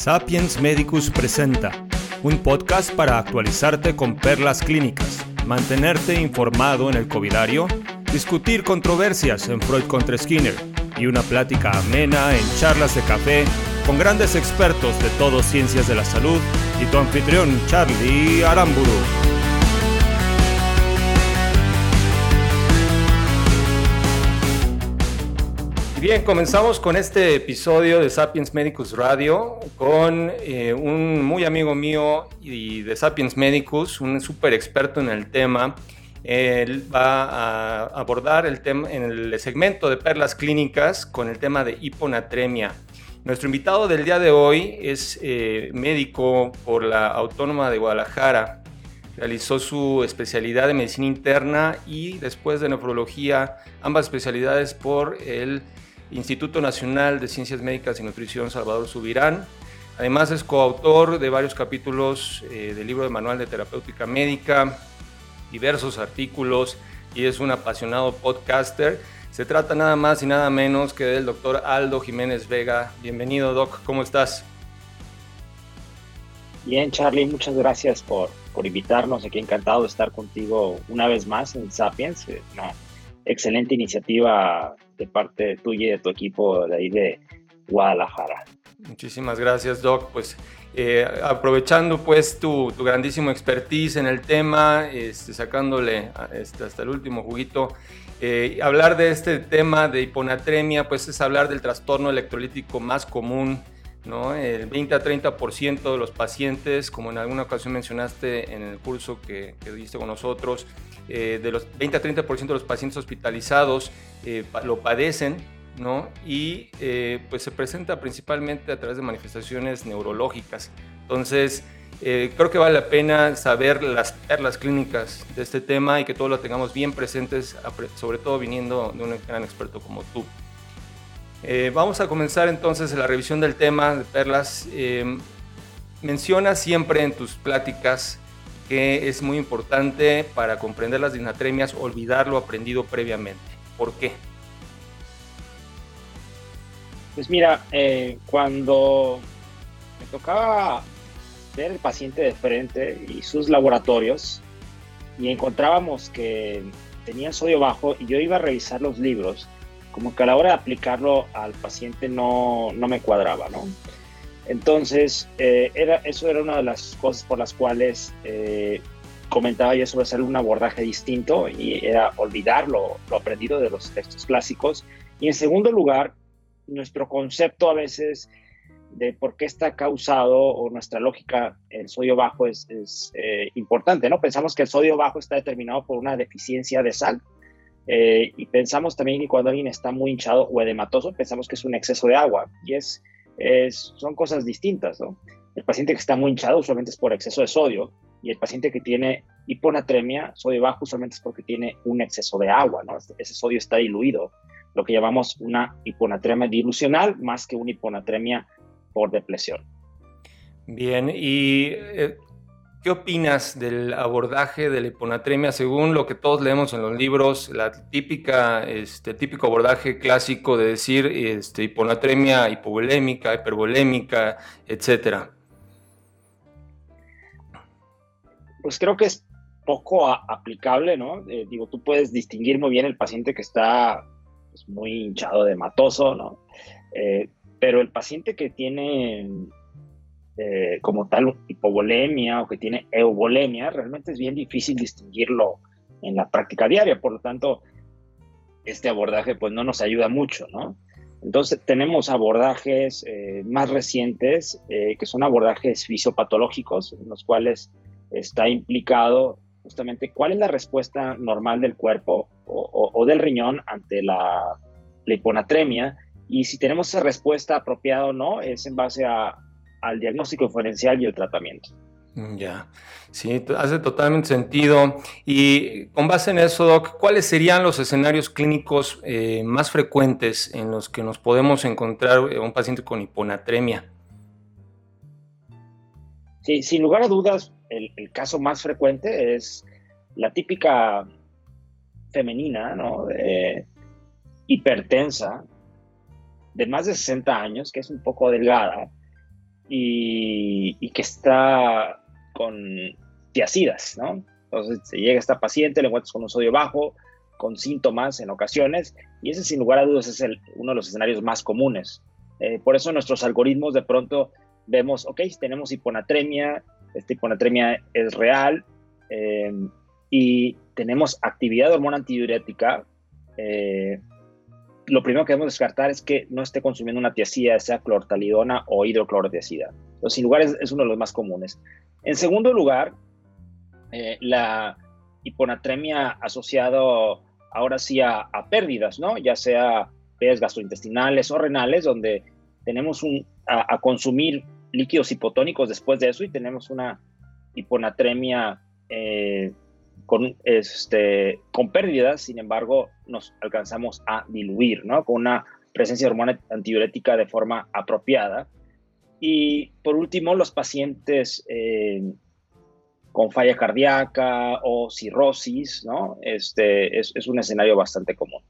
Sapiens Medicus presenta un podcast para actualizarte con perlas clínicas, mantenerte informado en el covidario, discutir controversias en Freud contra Skinner y una plática amena en charlas de café con grandes expertos de todo ciencias de la salud y tu anfitrión Charlie Aramburu. Bien, comenzamos con este episodio de Sapiens Medicus Radio con eh, un muy amigo mío y de Sapiens Medicus, un súper experto en el tema. Él va a abordar el tema en el segmento de perlas clínicas con el tema de hiponatremia. Nuestro invitado del día de hoy es eh, médico por la Autónoma de Guadalajara. Realizó su especialidad de medicina interna y después de nefrología, ambas especialidades por el Instituto Nacional de Ciencias Médicas y Nutrición Salvador Subirán. Además es coautor de varios capítulos eh, del libro de Manual de Terapéutica Médica, diversos artículos y es un apasionado podcaster. Se trata nada más y nada menos que del doctor Aldo Jiménez Vega. Bienvenido, Doc, ¿cómo estás? Bien, Charlie, muchas gracias por, por invitarnos. Aquí encantado de estar contigo una vez más en Sapiens. Una excelente iniciativa de parte tuya y de tu equipo de ahí de Guadalajara. Muchísimas gracias, Doc. Pues eh, aprovechando pues tu, grandísimo expertise en el tema, este, sacándole este, hasta el último juguito, eh, hablar de este tema de hiponatremia, pues es hablar del trastorno electrolítico más común, ¿no? El 20 a 30% de los pacientes, como en alguna ocasión mencionaste en el curso que, que diste con nosotros, eh, de los 20 a 30% de los pacientes hospitalizados eh, lo padecen, ¿no? Y eh, pues se presenta principalmente a través de manifestaciones neurológicas. Entonces, creo que vale la pena saber las perlas clínicas de este tema y que todos lo tengamos bien presentes, sobre todo viniendo de un gran experto como tú. vamos a comenzar entonces la revisión del tema de perlas. menciona siempre en tus pláticas que es muy importante para comprender las disnatremias olvidar lo aprendido previamente. ¿Por qué? Pues mira, eh, cuando me tocaba ver el paciente de frente y sus laboratorios y encontrábamos que tenía sodio bajo y yo iba a revisar los libros, como que a la hora de aplicarlo al paciente no, no me cuadraba, ¿no? Entonces, eh, eso era una de las cosas por las cuales eh, comentaba yo sobre hacer un abordaje distinto y era olvidar lo, aprendido de los textos clásicos. Y en segundo lugar, nuestro concepto a veces de por qué está causado o nuestra lógica, el sodio bajo es, eh, importante, ¿no? Pensamos que el sodio bajo está determinado por una deficiencia de sal y pensamos también que cuando alguien está muy hinchado o edematoso, pensamos que es un exceso de agua y es son cosas distintas, ¿no? El paciente que está muy hinchado usualmente es por exceso de sodio y el paciente que tiene hiponatremia, sodio bajo, usualmente es porque tiene un exceso de agua, ¿no? Ese sodio está diluido, lo que llamamos una hiponatremia dilucional más que una hiponatremia por depresión. Bien, y eh, ¿Qué opinas del abordaje de la hiponatremia según lo que todos leemos en los libros, la típica, este típico abordaje clásico de decir este, hiponatremia hipovolémica, hipervolémica, etcétera? Pues creo que es poco aplicable, ¿no? Eh, digo, tú puedes distinguir muy bien el paciente que está pues, muy hinchado de matoso, ¿no? Eh, pero el paciente que tiene eh, como tal hipovolemia o que tiene euvolemia, realmente es bien difícil distinguirlo en la práctica diaria, por lo tanto, este abordaje pues no nos ayuda mucho, ¿no? Entonces tenemos abordajes eh, más recientes eh, que son abordajes fisiopatológicos en los cuales está implicado justamente cuál es la respuesta normal del cuerpo o, del riñón ante la, la, hiponatremia y si tenemos esa respuesta apropiada o no es en base a, al diagnóstico diferencial y el tratamiento. Mm, ya, sí, hace totalmente sentido. Y con base en eso, Doc, ¿cuáles serían los escenarios clínicos eh, más frecuentes en los que nos podemos encontrar eh, un paciente con hiponatremia? Sí, sin lugar a dudas, el, caso más frecuente es la típica femenina, ¿no? hipertensa, de más de 60 años, que es un poco delgada, y, que está con tiacidas, ¿no? Entonces llega esta paciente, le encuentras con un sodio bajo, con síntomas en ocasiones, y ese sin lugar a dudas es uno de los escenarios más comunes. Eh, por eso nuestros algoritmos de pronto vemos, ok, tenemos hiponatremia, esta hiponatremia es real, eh, y tenemos actividad de hormona antidiurética, eh, lo primero que debemos descartar es que no esté consumiendo una tiacida, sea clortalidona o hidroclorotiacida. Entonces, sin lugar, es, uno de los más comunes. En segundo lugar, eh, la hiponatremia asociado ahora sí a, pérdidas, ¿no? Ya sea pérdidas gastrointestinales o renales, donde tenemos a, consumir líquidos hipotónicos después de eso y tenemos una hiponatremia eh, con, este, con pérdidas, sin embargo, nos alcanzamos a diluir, ¿no? Con una presencia de hormona antidiurética de forma apropiada. Y por último, los pacientes eh, con falla cardíaca o cirrosis, ¿no? Este es, es un escenario bastante común.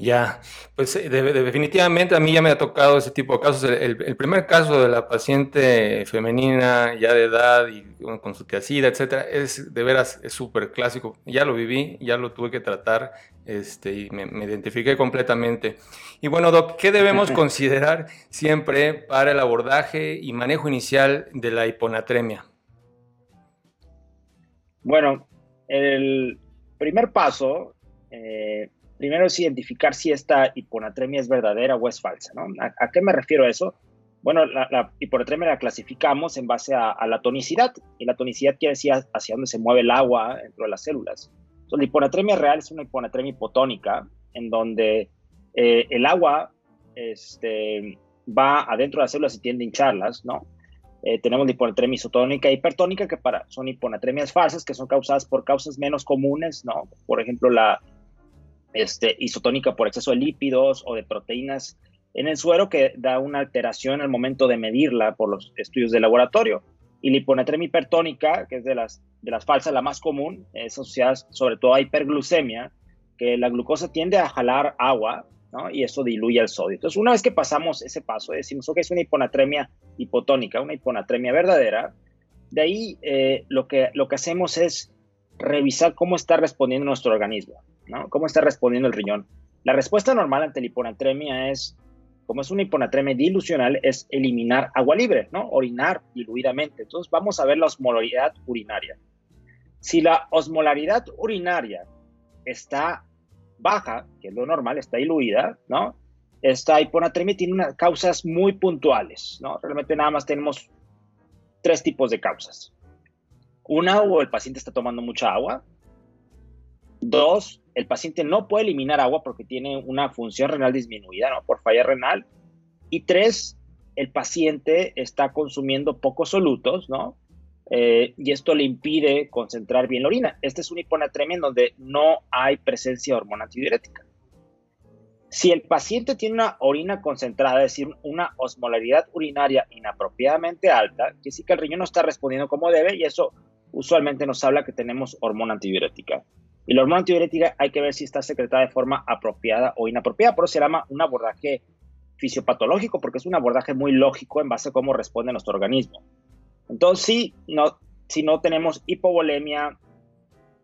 Ya, pues eh, definitivamente a mí ya me ha tocado ese tipo de casos. El, primer caso de la paciente femenina ya de edad y con su tiacida, etcétera, es de veras es súper clásico. Ya lo viví, ya lo tuve que tratar este, y me, me identifiqué completamente. Y bueno, Doc, ¿qué debemos considerar siempre para el abordaje y manejo inicial de la hiponatremia? Bueno, el primer paso eh, primero es identificar si esta hiponatremia es verdadera o es falsa. ¿no? ¿A, qué me refiero a eso? Bueno, la, hiponatremia la clasificamos en base a, la tonicidad, y la tonicidad quiere decir hacia dónde se mueve el agua dentro de las células. Entonces, la hiponatremia real es una hiponatremia hipotónica, en donde eh, el agua este, va adentro de las células y tiende a hincharlas, ¿no? Eh, tenemos la hiponatremia isotónica e hipertónica, que para, son hiponatremias falsas, que son causadas por causas menos comunes, ¿no? Por ejemplo, la este, isotónica por exceso de lípidos o de proteínas en el suero que da una alteración al momento de medirla por los estudios de laboratorio. Y la hiponatremia hipertónica, que es de las, de las falsas la más común, es asociada sobre todo a hiperglucemia, que la glucosa tiende a jalar agua y eso diluye el sodio. Entonces, una vez que pasamos ese paso, decimos, ok, es una hiponatremia hipotónica, una hiponatremia verdadera, de ahí eh, lo, que, lo que hacemos es revisar cómo está respondiendo nuestro organismo. ¿Cómo está respondiendo el riñón? La respuesta normal ante la hiponatremia es, como es una hiponatremia dilucional, es eliminar agua libre, ¿no? Orinar diluidamente. Entonces vamos a ver la osmolaridad urinaria. Si la osmolaridad urinaria está baja, que es lo normal, está diluida, ¿no? Esta hiponatremia tiene unas causas muy puntuales, ¿no? Realmente nada más tenemos tres tipos de causas. Una, o el paciente está tomando mucha agua. Dos, el paciente no puede eliminar agua porque tiene una función renal disminuida, ¿no? Por falla renal. Y tres, el paciente está consumiendo pocos solutos, ¿no? Eh, y esto le impide concentrar bien la orina. Esta es una hiponatremia en donde no hay presencia de hormona antidiurética. Si el paciente tiene una orina concentrada, es decir, una osmolaridad urinaria inapropiadamente alta, que sí que el riñón no está respondiendo como debe y eso usualmente nos habla que tenemos hormona antidiurética. Y la hormona antidiurética hay que ver si está secretada de forma apropiada o inapropiada. Por eso se llama un abordaje fisiopatológico, porque es un abordaje muy lógico en base a cómo responde nuestro organismo. Entonces, si no tenemos hipovolemia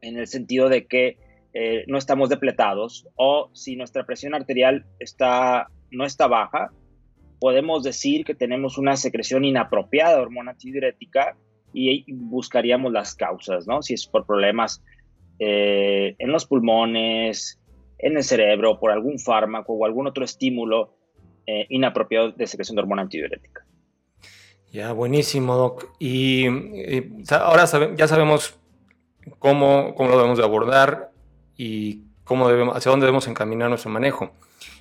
en el sentido de que eh, no estamos depletados o si nuestra presión arterial está, no está baja, podemos decir que tenemos una secreción inapropiada de hormona antidiurética y buscaríamos las causas, ¿no? Si es por problemas eh, en los pulmones, en el cerebro, por algún fármaco o algún otro estímulo eh, inapropiado de secreción de hormona antidiurética. Ya, buenísimo, Doc. Y, ahora ya sabemos cómo, cómo, lo debemos de abordar y cómo debemos, hacia dónde debemos encaminar nuestro manejo.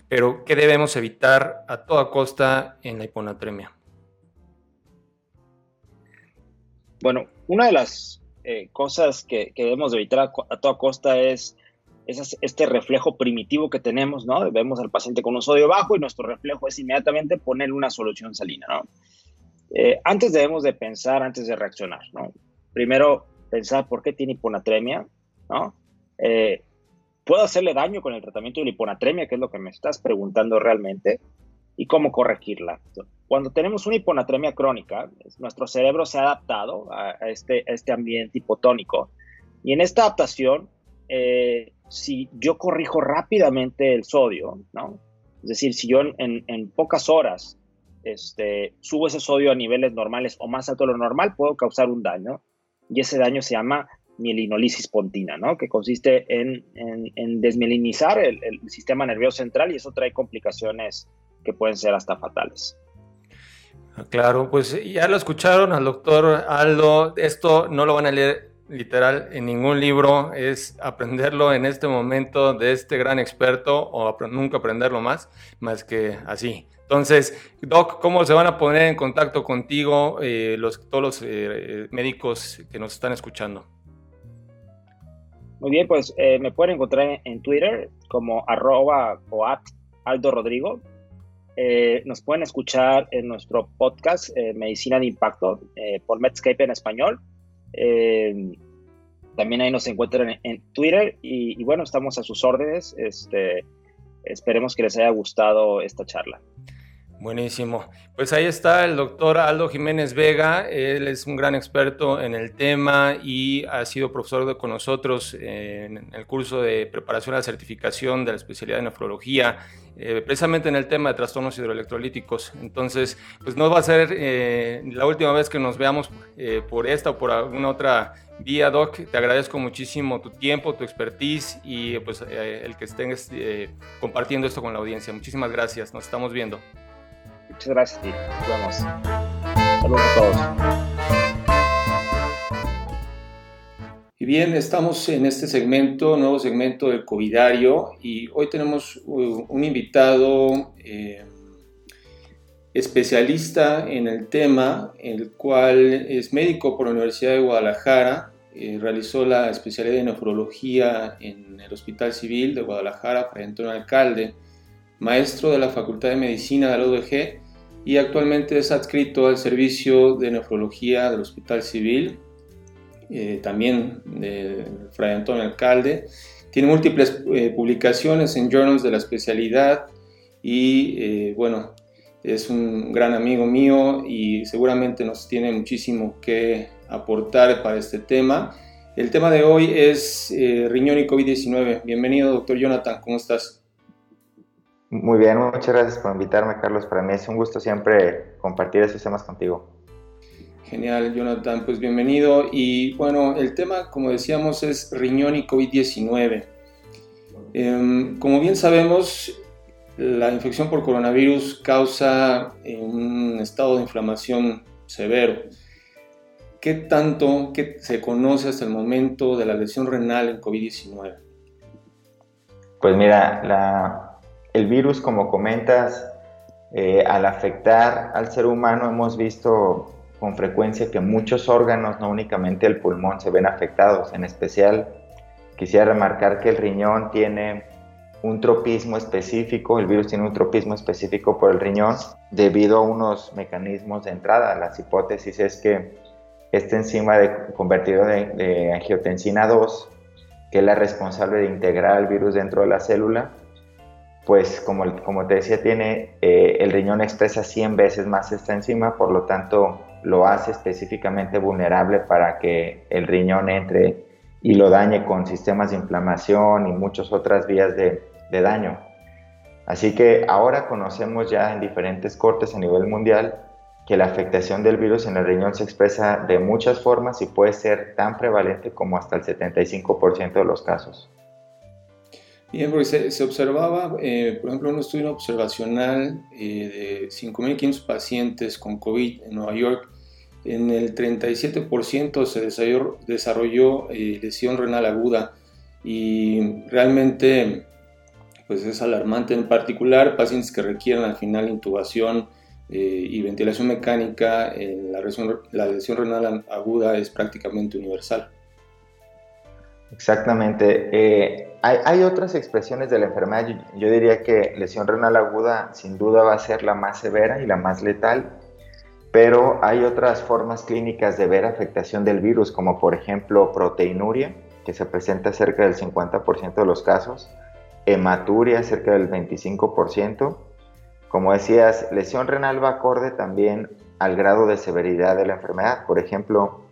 Pero, ¿qué debemos evitar a toda costa en la hiponatremia? Bueno, una de las eh, cosas que, debemos evitar a, toda costa es, este reflejo primitivo que tenemos, ¿no? Vemos al paciente con un sodio bajo y nuestro reflejo es inmediatamente poner una solución salina, ¿no? Eh, antes debemos de pensar, antes de reaccionar, ¿no? Primero, pensar por qué tiene hiponatremia, ¿no? Eh, ¿Puedo hacerle daño con el tratamiento de la hiponatremia, que es lo que me estás preguntando realmente? ¿Y cómo corregirla? Cuando tenemos una hiponatremia crónica, nuestro cerebro se ha adaptado a, este, este ambiente hipotónico. Y en esta adaptación, eh, si yo corrijo rápidamente el sodio, ¿no? Es decir, si yo en, pocas horas este, subo ese sodio a niveles normales o más alto de lo normal, puedo causar un daño. Y ese daño se llama mielinolisis pontina, ¿no? Que consiste en, en, desmielinizar el, el, sistema nervioso central y eso trae complicaciones que pueden ser hasta fatales. Claro, pues ya lo escucharon al doctor Aldo. Esto no lo van a leer literal en ningún libro, es aprenderlo en este momento de este gran experto o nunca aprenderlo más, más que así. Entonces, Doc, ¿cómo se van a poner en contacto contigo eh, los, todos los eh, médicos que nos están escuchando? Muy bien, pues eh, me pueden encontrar en, Twitter como arroba o at Aldo Rodrigo. Nos pueden escuchar en nuestro podcast Medicina de Impacto por Medscape en español eh, también ahí nos encuentran en, Twitter y, bueno, estamos a sus órdenes. Este, esperemos que les haya gustado esta charla. Buenísimo. Pues ahí está el doctor Aldo Jiménez Vega. Él es un gran experto en el tema y ha sido profesor con nosotros en el curso de preparación a la certificación de la especialidad de nefrología, eh, precisamente en el tema de trastornos hidroelectrolíticos. Entonces, pues no va a ser eh, la última vez que nos veamos eh, por esta o por alguna otra vía, Doc. Te agradezco muchísimo tu tiempo, tu expertise y pues el que estés compartiendo esto con la audiencia. Muchísimas gracias. Nos estamos viendo. Muchas gracias y nos vemos. Saludos a todos. Y bien, estamos en este segmento, nuevo segmento del Covidario, y hoy tenemos uh, un invitado eh, especialista en el tema, el cual es médico por la Universidad de Guadalajara, eh, realizó la especialidad de nefrología en el Hospital Civil de Guadalajara, frente a un alcalde, maestro de la Facultad de Medicina de la UDG y actualmente es adscrito al servicio de nefrología del Hospital Civil, eh, también de Fray Antonio Alcalde. Tiene múltiples eh, publicaciones en journals de la especialidad y eh, bueno, es un gran amigo mío y seguramente nos tiene muchísimo que aportar para este tema. El tema de hoy es riñón y COVID-19. Bienvenido, doctor Jonathan, ¿cómo estás? Muy bien, muchas gracias por invitarme, Carlos. Para mí es un gusto siempre compartir esos temas contigo. Genial, Jonathan, pues bienvenido. Y bueno, el tema, como decíamos, es riñón y COVID-19. Em, como bien sabemos, la infección por coronavirus causa un estado de inflamación severo. ¿Qué tanto que se conoce hasta el momento de la lesión renal en COVID-19? Pues mira, la, el virus, como comentas, eh, al afectar al ser humano hemos visto con frecuencia que muchos órganos, no únicamente el pulmón, se ven afectados. En especial, quisiera remarcar que el riñón tiene un tropismo específico, el virus tiene un tropismo específico por el riñón debido a unos mecanismos de entrada. Las hipótesis es que esta enzima de convertido de, de angiotensina 2, que es la responsable de integrar el virus dentro de la célula, pues como, como te decía, tiene, eh, el riñón expresa 100 veces más esta enzima, por lo tanto lo hace específicamente vulnerable para que el riñón entre y lo dañe con sistemas de inflamación y muchas otras vías de, de daño. Así que ahora conocemos ya en diferentes cortes a nivel mundial que la afectación del virus en el riñón se expresa de muchas formas y puede ser tan prevalente como hasta el 75% de los casos. Bien, porque se, observaba, eh, por ejemplo, un estudio observacional eh, de 5.500 pacientes con COVID en Nueva York, en el 37% se desarrolló, eh, lesión renal aguda y realmente pues es alarmante, en particular pacientes que requieran al final intubación y ventilación mecánica, la, la lesión renal aguda es prácticamente universal. Exactamente. Eh, hay, otras expresiones de la enfermedad. Yo, diría que lesión renal aguda sin duda va a ser la más severa y la más letal, pero hay otras formas clínicas de ver afectación del virus, como por ejemplo proteinuria, que se presenta cerca del 50% de los casos, hematuria cerca del 25%, Como decías, lesión renal va acorde también al grado de severidad de la enfermedad. Por ejemplo,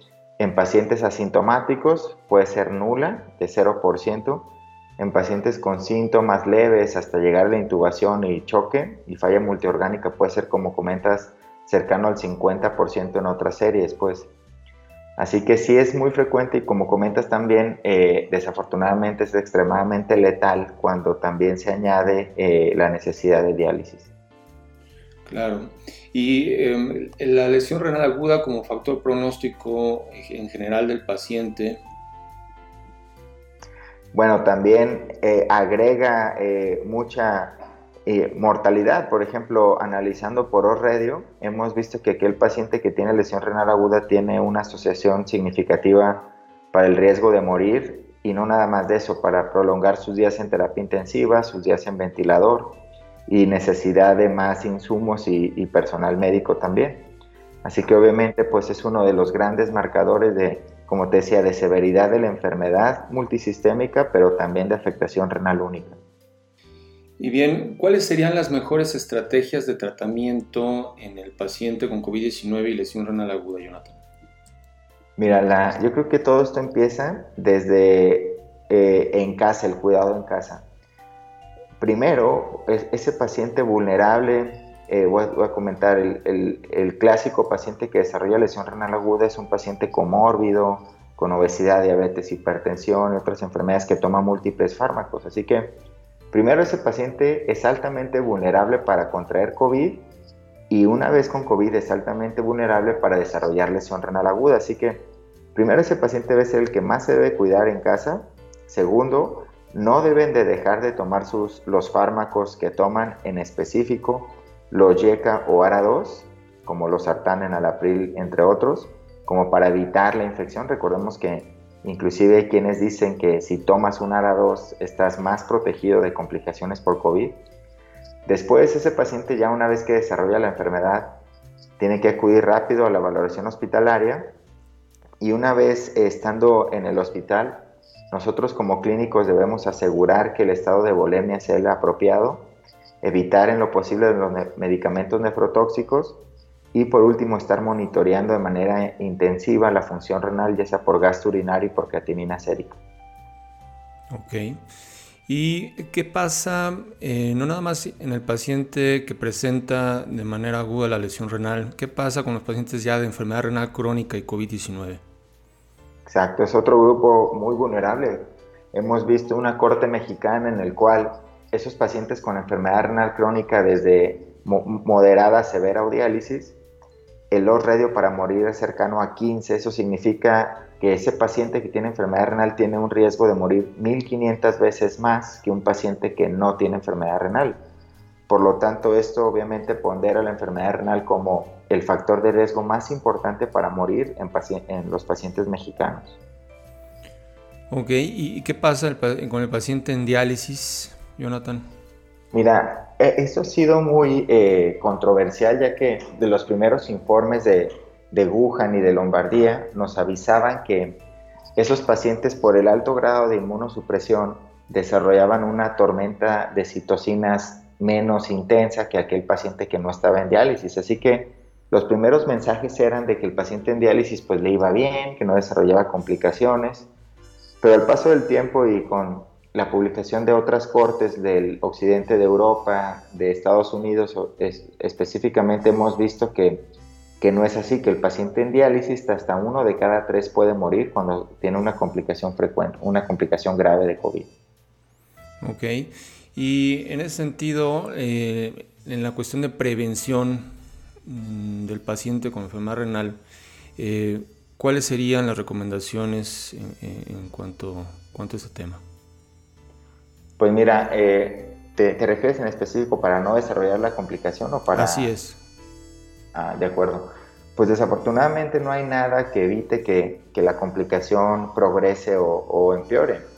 en pacientes asintomáticos puede ser nula, de 0%. En pacientes con síntomas leves hasta llegar a la intubación y choque y falla multiorgánica puede ser, como comentas, cercano al 50% en otras series, pues. Así que sí es muy frecuente y como comentas también, eh, desafortunadamente es extremadamente letal cuando también se añade eh, la necesidad de diálisis. Claro. Y em, la lesión renal aguda como factor pronóstico en general del paciente. Bueno, también eh, agrega eh, mucha eh, mortalidad. Por ejemplo, analizando por ORRedio, hemos visto que aquel paciente que tiene lesión renal aguda tiene una asociación significativa para el riesgo de morir y no nada más de eso, para prolongar sus días en terapia intensiva, sus días en ventilador, y necesidad de más insumos y, personal médico también. Así que obviamente pues es uno de los grandes marcadores de, como te decía, de severidad de la enfermedad multisistémica, pero también de afectación renal única. Y bien, ¿cuáles serían las mejores estrategias de tratamiento en el paciente con COVID-19 y lesión renal aguda, Jonathan? Mira, la, yo creo que todo esto empieza desde eh, en casa, el cuidado en casa. Primero, ese paciente vulnerable, eh, voy, a, comentar, el, clásico paciente que desarrolla lesión renal aguda es un paciente comórbido, con obesidad, diabetes, hipertensión y otras enfermedades que toma múltiples fármacos. Así que, primero, ese paciente es altamente vulnerable para contraer COVID y una vez con COVID es altamente vulnerable para desarrollar lesión renal aguda. Así que, primero, ese paciente debe ser el que más se debe cuidar en casa. Segundo, no deben de dejar de tomar sus, los fármacos que toman en específico, los YECA o ARA2, como los sartán, enalapril, entre otros, como para evitar la infección. Recordemos que inclusive hay quienes dicen que si tomas un ARA2 estás más protegido de complicaciones por COVID. Después ese paciente ya una vez que desarrolla la enfermedad tiene que acudir rápido a la valoración hospitalaria y una vez estando en el hospital nosotros como clínicos debemos asegurar que el estado de volemia sea el apropiado, evitar en lo posible los medicamentos nefrotóxicos y por último estar monitoreando de manera intensiva la función renal, ya sea por gasto urinario y por creatinina sérica. Ok. ¿Y qué pasa, eh, no nada más en el paciente que presenta de manera aguda la lesión renal, qué pasa con los pacientes ya de enfermedad renal crónica y COVID-19? Exacto, es otro grupo muy vulnerable. Hemos visto una corte mexicana en el cual esos pacientes con enfermedad renal crónica desde moderada, severa o diálisis, el loss radio para morir es cercano a 15. Eso significa que ese paciente que tiene enfermedad renal tiene un riesgo de morir 1500 veces más que un paciente que no tiene enfermedad renal. Por lo tanto, esto obviamente pondera la enfermedad renal como el factor de riesgo más importante para morir en, los pacientes mexicanos. Ok, ¿y qué pasa con el paciente en diálisis, Jonathan? Mira, e, esto ha sido muy eh, controversial ya que de los primeros informes de, de Wuhan y de Lombardía nos avisaban que esos pacientes por el alto grado de inmunosupresión desarrollaban una tormenta de citocinas menos intensa que aquel paciente que no estaba en diálisis. Así que los primeros mensajes eran de que el paciente en diálisis pues le iba bien, que no desarrollaba complicaciones, pero al paso del tiempo y con la publicación de otras cortes del occidente de Europa, de Estados Unidos específicamente, hemos visto que, que no es así, que el paciente en diálisis hasta uno de cada tres puede morir cuando tiene una complicación frecuente, una complicación grave de COVID. Ok. Y en ese sentido, eh, en la cuestión de prevención del paciente con enfermedad renal, eh, ¿cuáles serían las recomendaciones en, cuanto, cuanto, a ese tema? Pues mira, eh, te, refieres en específico para no desarrollar la complicación o para...? Así es. Ah, de acuerdo. Pues desafortunadamente no hay nada que evite que, que la complicación progrese o, o empeore.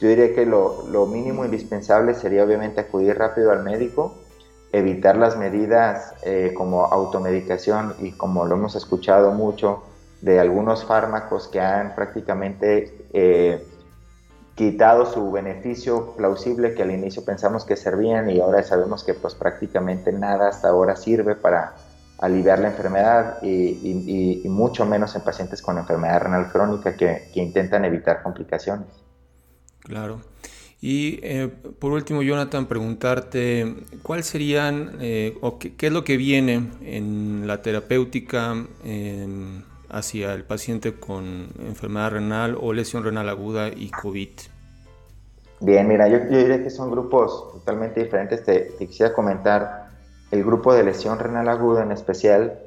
Yo diría que lo, mínimo indispensable sería obviamente acudir rápido al médico, evitar las medidas eh, como automedicación y como lo hemos escuchado mucho de algunos fármacos que han prácticamente eh, quitado su beneficio plausible que al inicio pensamos que servían y ahora sabemos que pues prácticamente nada hasta ahora sirve para aliviar la enfermedad y, mucho menos en pacientes con enfermedad renal crónica que, intentan evitar complicaciones. Claro. Y eh, por último, Jonathan, preguntarte, ¿cuál serían eh, o qué, es lo que viene en la terapéutica hacia el paciente con enfermedad renal o lesión renal aguda y COVID? Bien, mira, yo, diría que son grupos totalmente diferentes. Te, te quisiera comentar el grupo de lesión renal aguda en especial,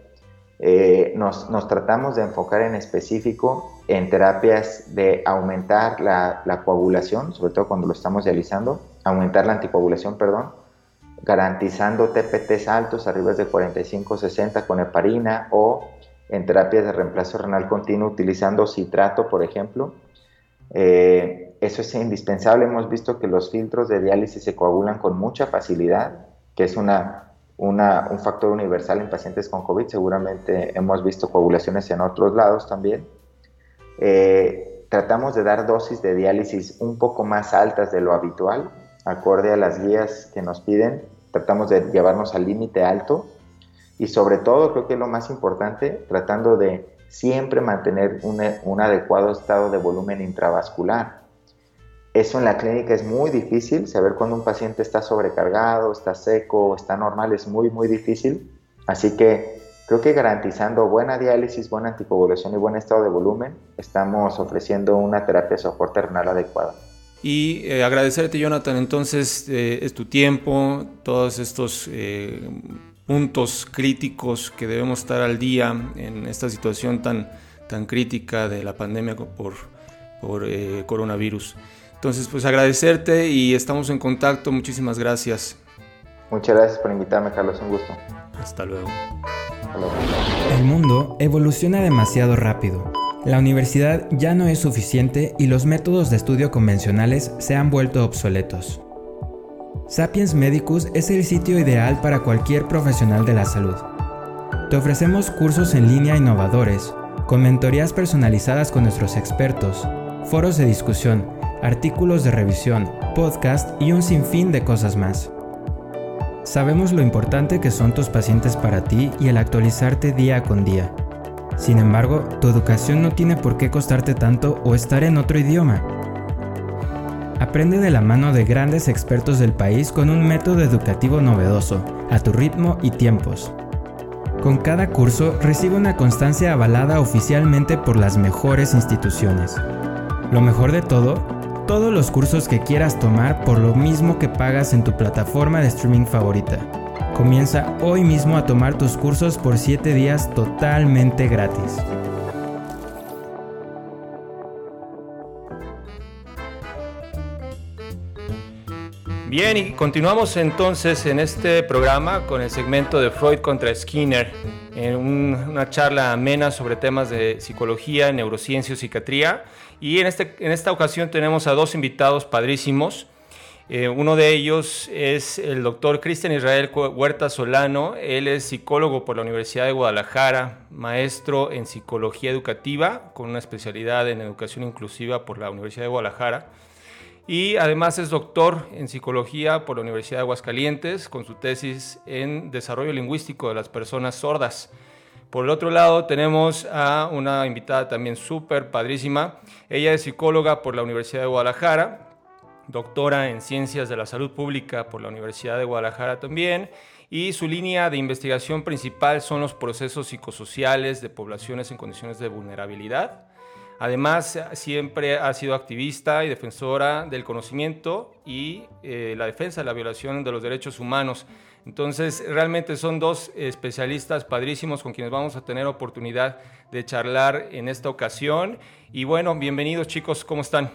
eh, nos, tratamos de enfocar en específico en terapias de aumentar la, coagulación, sobre todo cuando lo estamos dializando, aumentar la anticoagulación, perdón, garantizando TPTs altos, arriba de 45-60 con heparina o en terapias de reemplazo renal continuo utilizando citrato, por ejemplo. Eh, eso es indispensable. Hemos visto que los filtros de diálisis se coagulan con mucha facilidad, que es una un factor universal en pacientes con COVID. Seguramente hemos visto coagulaciones en otros lados también. Eh, tratamos de dar dosis de diálisis un poco más altas de lo habitual, acorde a las guías que nos piden. Tratamos de llevarnos al límite alto y sobre todo, creo que es lo más importante, tratando de siempre mantener un adecuado estado de volumen intravascular. Eso en la clínica es muy difícil, saber cuando un paciente está sobrecargado, está seco, está normal, es muy, muy difícil. Así que creo que garantizando buena diálisis, buena anticoagulación y buen estado de volumen, estamos ofreciendo una terapia de soporte renal adecuada. Y eh, agradecerte, Jonathan, entonces eh, es tu tiempo, todos estos eh, puntos críticos que debemos estar al día en esta situación tan, tan crítica de la pandemia por, por coronavirus. Entonces, pues agradecerte y estamos en contacto. Muchísimas gracias. Muchas gracias por invitarme, Carlos. Un gusto. Hasta luego. El mundo evoluciona demasiado rápido. La universidad ya no es suficiente y los métodos de estudio convencionales se han vuelto obsoletos. Sapiens Medicus es el sitio ideal para cualquier profesional de la salud. Te ofrecemos cursos en línea innovadores, con mentorías personalizadas con nuestros expertos, foros de discusión, artículos de revisión, podcast y un sinfín de cosas más. Sabemos lo importante que son tus pacientes para ti y el actualizarte día con día. Sin embargo, tu educación no tiene por qué costarte tanto o estar en otro idioma. Aprende de la mano de grandes expertos del país con un método educativo novedoso, a tu ritmo y tiempos. Con cada curso recibe una constancia avalada oficialmente por las mejores instituciones. Lo mejor de todo todos los cursos que quieras tomar por lo mismo que pagas en tu plataforma de streaming favorita. Comienza hoy mismo a tomar tus cursos por 7 días totalmente gratis. Bien, y continuamos entonces en este programa con el segmento de Freud contra Skinner, en una charla amena sobre temas de psicología, neurociencia y psiquiatría. Y en, este, en esta ocasión tenemos a dos invitados padrísimos. Eh, uno de ellos es el doctor Cristian Israel Huerta Solano. Él es psicólogo por la Universidad de Guadalajara, maestro en psicología educativa con una especialidad en educación inclusiva por la Universidad de Guadalajara. Y además es doctor en psicología por la Universidad de Aguascalientes con su tesis en desarrollo lingüístico de las personas sordas. Por el otro lado tenemos a una invitada también súper padrísima. Ella es psicóloga por la Universidad de Guadalajara, doctora en ciencias de la salud pública por la Universidad de Guadalajara también. Y su línea de investigación principal son los procesos psicosociales de poblaciones en condiciones de vulnerabilidad. Además, siempre ha sido activista y defensora del conocimiento y eh, la defensa de la violación de los derechos humanos. Entonces, realmente son dos especialistas padrísimos con quienes vamos a tener oportunidad de charlar en esta ocasión. Y bueno, bienvenidos chicos, ¿cómo están?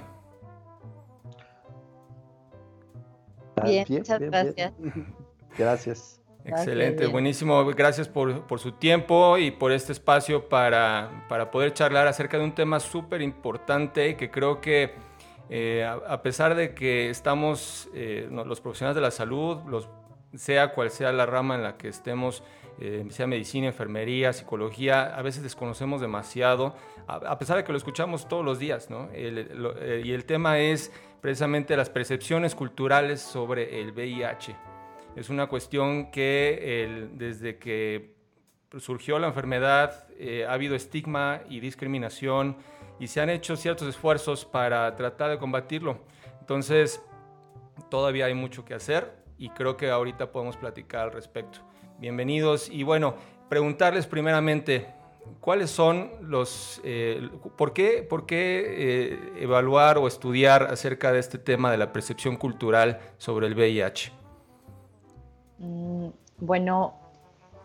Bien, muchas gracias. Gracias. Excelente, buenísimo. Gracias por, su tiempo y por este espacio para, poder charlar acerca de un tema súper importante que creo que eh, a, pesar de que estamos, eh, los profesionales de la salud, los sea cual sea la rama en la que estemos, eh, sea medicina, enfermería, psicología, a veces desconocemos demasiado, a, pesar de que lo escuchamos todos los días, ¿no? Eh, y el tema es precisamente las percepciones culturales sobre el VIH. Es una cuestión que desde que surgió la enfermedad eh, ha habido estigma y discriminación y se han hecho ciertos esfuerzos para tratar de combatirlo. Entonces, todavía hay mucho que hacer y creo que ahorita podemos platicar al respecto. Bienvenidos y bueno, preguntarles primeramente, ¿cuáles son los, eh, por qué, por qué eh, evaluar o estudiar acerca de este tema de la percepción cultural sobre el VIH? Mm, bueno,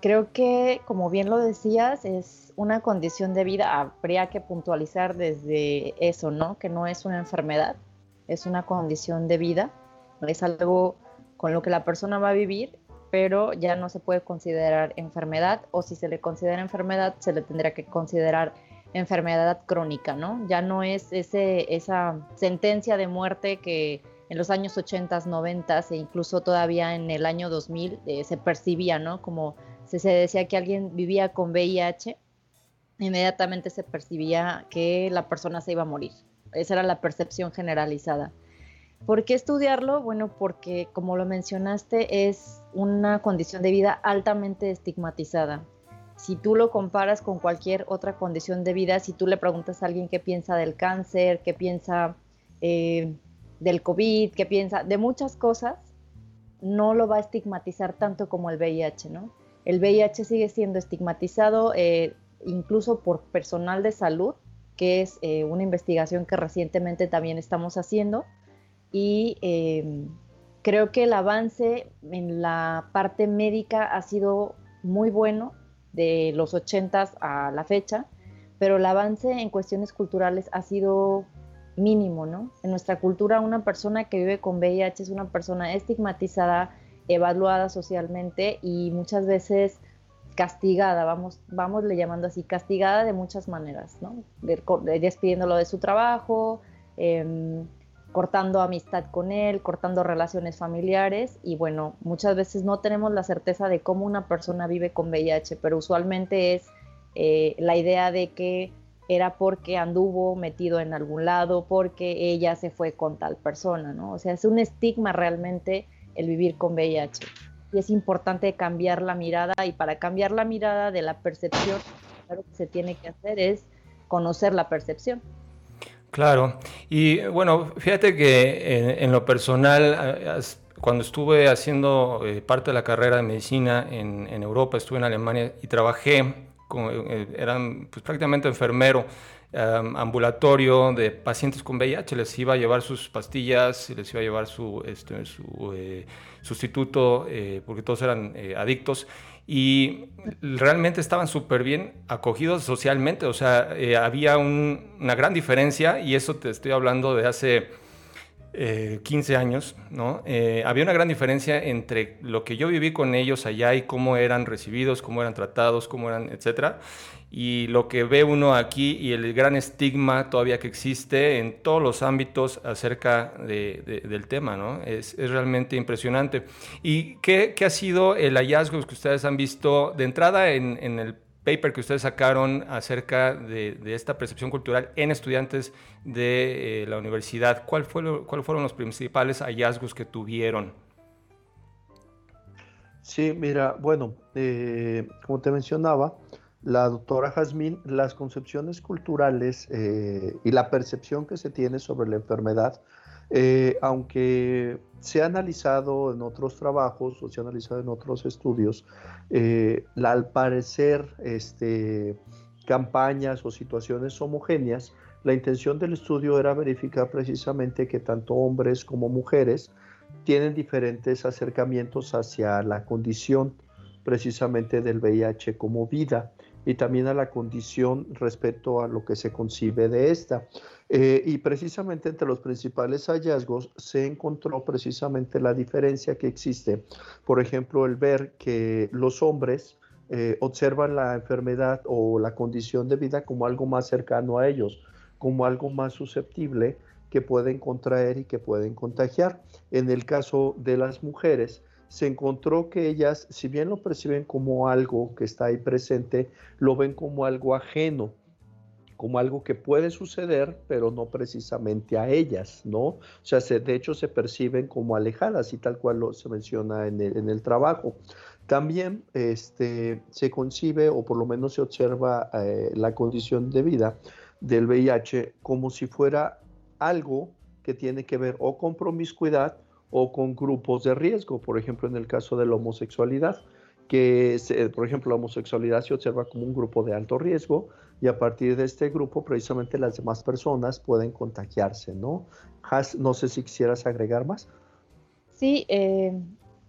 creo que, como bien lo decías, es una condición de vida, habría que puntualizar desde eso, ¿no? Que no es una enfermedad, es una condición de vida, es algo con lo que la persona va a vivir, pero ya no se puede considerar enfermedad o si se le considera enfermedad, se le tendría que considerar enfermedad crónica, ¿no? Ya no es ese, esa sentencia de muerte que en los años 80, 90 e incluso todavía en el año 2000 eh, se percibía, ¿no? Como si se decía que alguien vivía con VIH, inmediatamente se percibía que la persona se iba a morir. Esa era la percepción generalizada. ¿Por qué estudiarlo? Bueno, porque como lo mencionaste, es una condición de vida altamente estigmatizada. Si tú lo comparas con cualquier otra condición de vida, si tú le preguntas a alguien qué piensa del cáncer, qué piensa eh, del COVID, qué piensa de muchas cosas, no lo va a estigmatizar tanto como el VIH, ¿no? El VIH sigue siendo estigmatizado eh, incluso por personal de salud, que es eh, una investigación que recientemente también estamos haciendo y em, creo que el avance en la parte médica ha sido muy bueno de los 80 a la fecha, pero el avance en cuestiones culturales ha sido mínimo, ¿no? En nuestra cultura una persona que vive con VIH es una persona estigmatizada, evaluada socialmente y muchas veces castigada, vamos, vamos le llamando así, castigada de muchas maneras, ¿no? despidiéndolo de su trabajo, eh, cortando amistad con él, cortando relaciones familiares y bueno, muchas veces no tenemos la certeza de cómo una persona vive con VIH, pero usualmente es eh, la idea de que era porque anduvo metido en algún lado, porque ella se fue con tal persona, ¿no? O sea, es un estigma realmente el vivir con VIH. Y es importante cambiar la mirada y para cambiar la mirada de la percepción, lo que se tiene que hacer es conocer la percepción. Claro, y bueno, fíjate que en, lo personal, cuando estuve haciendo eh, parte de la carrera de medicina en, Europa, estuve en Alemania y trabajé, eran pues, prácticamente enfermero ambulatorio de pacientes con VIH, les iba a llevar sus pastillas, les iba a llevar su, este, su eh, sustituto, porque todos eran adictos y realmente estaban súper bien acogidos socialmente, o sea, eh, había una gran diferencia y eso te estoy hablando de hace 15 eh, años, ¿no? Eh, había una gran diferencia entre lo que yo viví con ellos allá y cómo eran recibidos, cómo eran tratados, cómo eran, etcétera, y lo que ve uno aquí y el gran estigma todavía que existe en todos los ámbitos acerca del tema, ¿no? Es, realmente impresionante. ¿Y qué, ha sido el hallazgo que ustedes han visto de entrada en, el paper que ustedes sacaron acerca de, esta percepción cultural en estudiantes de eh, la universidad? ¿Cuál fue ¿Cuáles fueron los principales hallazgos que tuvieron? Sí, mira, bueno, eh, como te mencionaba, la doctora Jazmín, las concepciones culturales eh, y la percepción que se tiene sobre la enfermedad, aunque se ha analizado en otros trabajos o se ha analizado en otros estudios, eh, al parecer este, campañas o situaciones homogéneas, la intención del estudio era verificar precisamente que tanto hombres como mujeres tienen diferentes acercamientos hacia la condición precisamente del VIH como vida y también a la condición respecto a lo que se concibe de esta. Eh, y precisamente entre los principales hallazgos se encontró precisamente la diferencia que existe. Por ejemplo, el ver que los hombres eh, observan la enfermedad o la condición de vida como algo más cercano a ellos, como algo más susceptible que pueden contraer y que pueden contagiar. En el caso de las mujeres, se encontró que ellas, si bien lo perciben como algo que está ahí presente, lo ven como algo ajeno como algo que puede suceder, pero no precisamente a ellas, ¿no? O sea, de hecho se perciben como alejadas y tal cual lo, se menciona en el, trabajo. También este, se concibe, o por lo menos se observa eh, la condición de vida del VIH como si fuera algo que tiene que ver o con promiscuidad o con grupos de riesgo, por ejemplo, en el caso de la homosexualidad que, por ejemplo, la homosexualidad se observa como un grupo de alto riesgo y a partir de este grupo precisamente las demás personas pueden contagiarse, ¿no? no sé si quisieras agregar más. Sí, eh,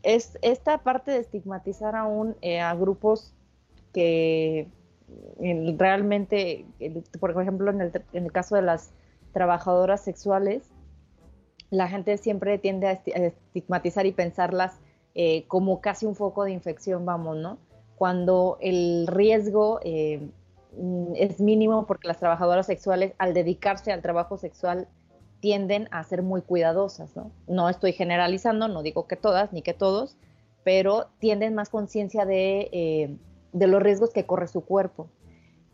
es esta parte de estigmatizar aún eh, a grupos que realmente, por ejemplo, en el caso de las trabajadoras sexuales, la gente siempre tiende a estigmatizar y pensarlas eh, como casi un foco de infección, vamos, ¿no? Cuando el riesgo eh, mm, es mínimo porque las trabajadoras sexuales al dedicarse al trabajo sexual tienden a ser muy cuidadosas, ¿no? No estoy generalizando, no digo que todas ni que todos, pero tienden más conciencia de, eh, de los riesgos que corre su cuerpo.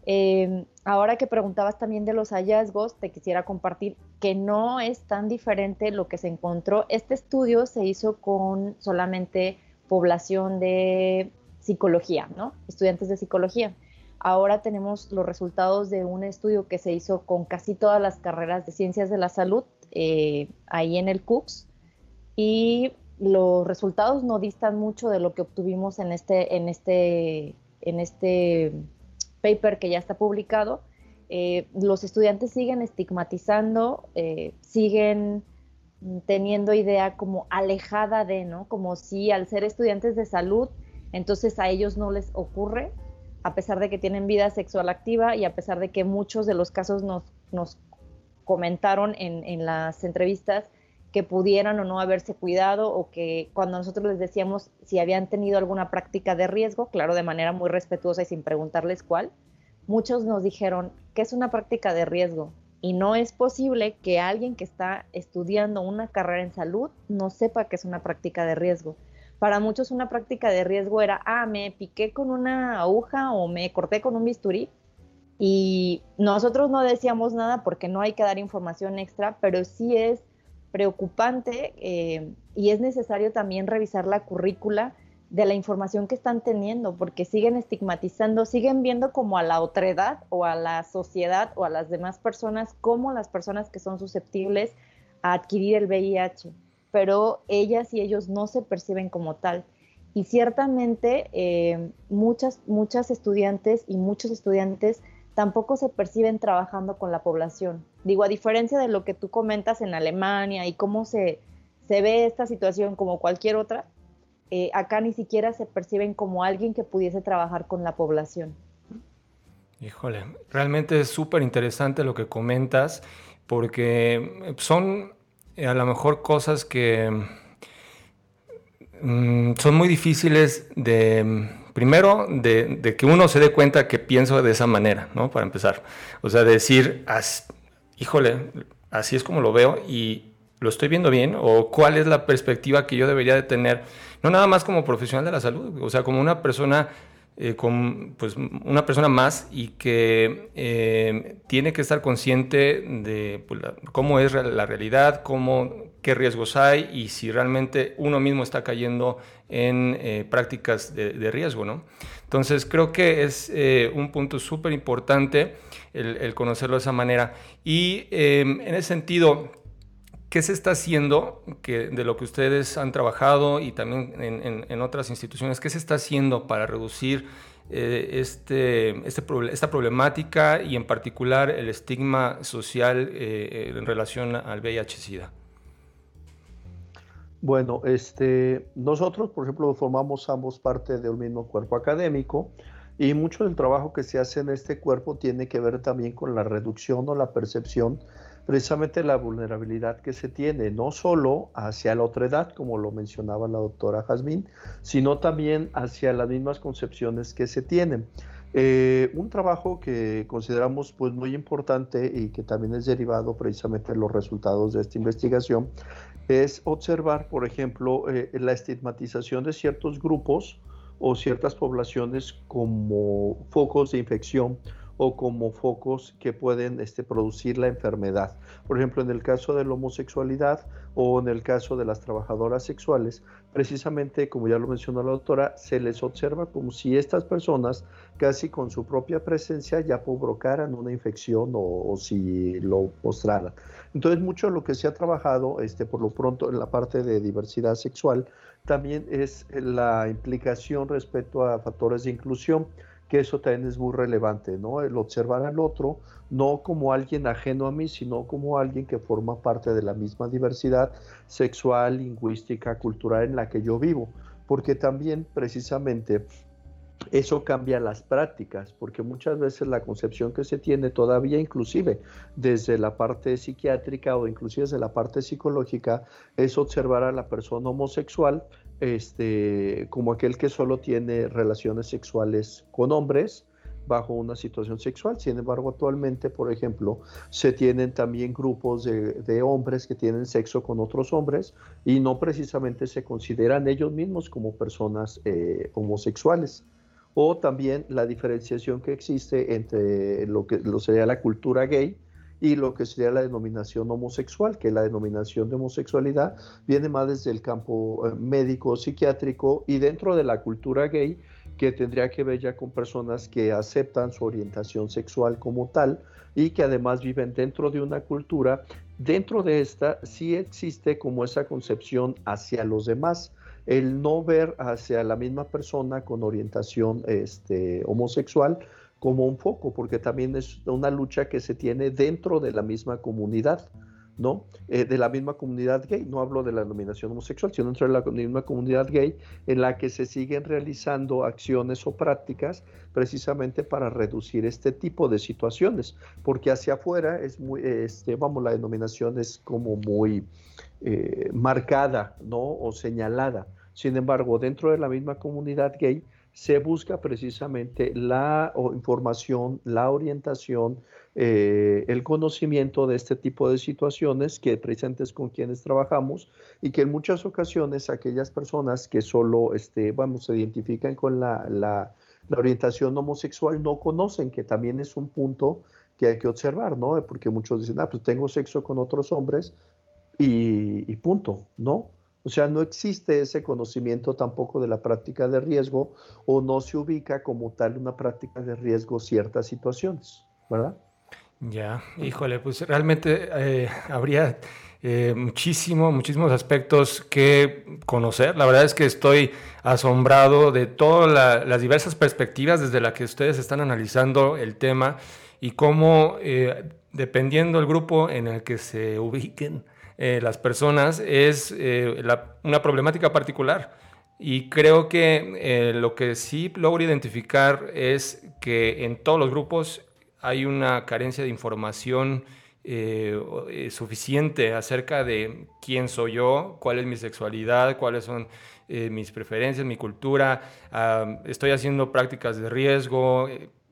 Eh, ahora que preguntabas también de los hallazgos, te quisiera compartir que no es tan diferente lo que se encontró. Este estudio se hizo con solamente población de psicología, ¿no? Estudiantes de psicología. Ahora tenemos los resultados de un estudio que se hizo con casi todas las carreras de ciencias de la salud eh, ahí en el CUCS y los resultados no distan mucho de lo que obtuvimos en este, en este, en este paper que ya está publicado, eh, los estudiantes siguen estigmatizando, eh, siguen teniendo idea como alejada de, ¿no? Como si al ser estudiantes de salud, entonces a ellos no les ocurre, a pesar de que tienen vida sexual activa y a pesar de que muchos de los casos nos, nos comentaron en, en las entrevistas que pudieran o no haberse cuidado o que cuando nosotros les decíamos si habían tenido alguna práctica de riesgo, claro, de manera muy respetuosa y sin preguntarles cuál, muchos nos dijeron que es una práctica de riesgo y no es posible que alguien que está estudiando una carrera en salud no sepa que es una práctica de riesgo. Para muchos una práctica de riesgo era, ah, me piqué con una aguja o me corté con un bisturí y nosotros no decíamos nada porque no hay que dar información extra, pero sí es preocupante eh, y es necesario también revisar la currícula de la información que están teniendo, porque siguen estigmatizando, siguen viendo como a la otredad o a la sociedad o a las demás personas como las personas que son susceptibles a adquirir el VIH, pero ellas y ellos no se perciben como tal. Y ciertamente eh, muchas, muchas estudiantes y muchos estudiantes tampoco se perciben trabajando con la población. Digo, a diferencia de lo que tú comentas en Alemania y cómo se, se ve esta situación como cualquier otra, eh, acá ni siquiera se perciben como alguien que pudiese trabajar con la población. Híjole, realmente es súper interesante lo que comentas, porque son eh, a lo mejor cosas que mm, son muy difíciles de Primero, de, que uno se dé cuenta que pienso de esa manera, ¿no? Para empezar. O sea, decir, híjole, así es como lo veo y lo estoy viendo bien, o cuál es la perspectiva que yo debería de tener, no nada más como profesional de la salud, o sea, como una persona eh, con pues, una persona más y que eh, tiene que estar consciente de pues, cómo es la realidad, cómo, qué riesgos hay y si realmente uno mismo está cayendo en eh, prácticas de, riesgo. ¿no? Entonces creo que es un punto súper importante el, conocerlo de esa manera. Y en ese sentido, ¿Qué se está haciendo de lo que ustedes han trabajado y también en, otras instituciones? ¿Qué se está haciendo para reducir eh, este, este esta problemática y en particular el estigma social eh, en relación al VIH-Sida? Bueno, este, nosotros, por ejemplo, formamos ambos parte del mismo cuerpo académico y mucho del trabajo que se hace en este cuerpo tiene que ver también con la reducción o la percepción precisamente la vulnerabilidad que se tiene, no solo hacia la otra edad, como lo mencionaba la doctora Jazmín, sino también hacia las mismas concepciones que se tienen. Eh, un trabajo que consideramos pues muy importante y que también es derivado precisamente de los resultados de esta investigación es observar, por ejemplo, eh, la estigmatización de ciertos grupos o ciertas poblaciones como focos de infección o como focos que pueden este, producir la enfermedad. Por ejemplo, en el caso de la homosexualidad o en el caso de las trabajadoras sexuales, precisamente, como ya lo mencionó la doctora, se les observa como si estas personas casi con su propia presencia ya provocaran una infección o, si lo mostraran. Entonces, mucho de lo que se ha trabajado, este, por lo pronto, en la parte de diversidad sexual, también es la implicación respecto a factores de inclusión que eso también es muy relevante, ¿no? El observar al otro no como alguien ajeno a mí, sino como alguien que forma parte de la misma diversidad sexual, lingüística, cultural en la que yo vivo, porque también precisamente eso cambia las prácticas, porque muchas veces la concepción que se tiene todavía, inclusive desde la parte psiquiátrica o inclusive desde la parte psicológica, es observar a la persona homosexual este, como aquel que solo tiene relaciones sexuales con hombres bajo una situación sexual. Sin embargo, actualmente, por ejemplo, se tienen también grupos de, hombres que tienen sexo con otros hombres y no precisamente se consideran ellos mismos como personas eh, homosexuales. O también la diferenciación que existe entre lo que lo sería la cultura gay, y lo que sería la denominación homosexual, que la denominación de homosexualidad viene más desde el campo eh, médico, psiquiátrico y dentro de la cultura gay, que tendría que ver ya con personas que aceptan su orientación sexual como tal y que además viven dentro de una cultura. Dentro de esta sí existe como esa concepción hacia los demás, el no ver hacia la misma persona con orientación este, homosexual, como un foco, porque también es una lucha que se tiene dentro de la misma comunidad, ¿no? Eh, de la misma comunidad gay, no hablo de la denominación homosexual, sino dentro de la misma comunidad gay en la que se siguen realizando acciones o prácticas precisamente para reducir este tipo de situaciones, porque hacia afuera es muy, este, vamos, la denominación es como muy eh, marcada, ¿no? O señalada. Sin embargo, dentro de la misma comunidad gay, se busca precisamente la información, la orientación, eh, el conocimiento de este tipo de situaciones que presentes con quienes trabajamos y que en muchas ocasiones aquellas personas que solo este, vamos, se identifican con la, la, orientación homosexual no conocen que también es un punto que hay que observar, ¿no? Porque muchos dicen, ah, pues tengo sexo con otros hombres y, punto, ¿no? O sea, no existe ese conocimiento tampoco de la práctica de riesgo o no se ubica como tal una práctica de riesgo ciertas situaciones, ¿verdad? Ya, híjole, pues realmente eh, habría eh, muchísimo, muchísimos aspectos que conocer. La verdad es que estoy asombrado de todas las diversas perspectivas desde las que ustedes están analizando el tema y cómo, eh, dependiendo del grupo en el que se ubiquen, eh, las personas es eh, una problemática particular. Y creo que eh, lo que sí logro identificar es que en todos los grupos hay una carencia de información suficiente acerca de quién soy yo, cuál es mi sexualidad, cuáles son mis preferencias, mi cultura, estoy haciendo prácticas de riesgo,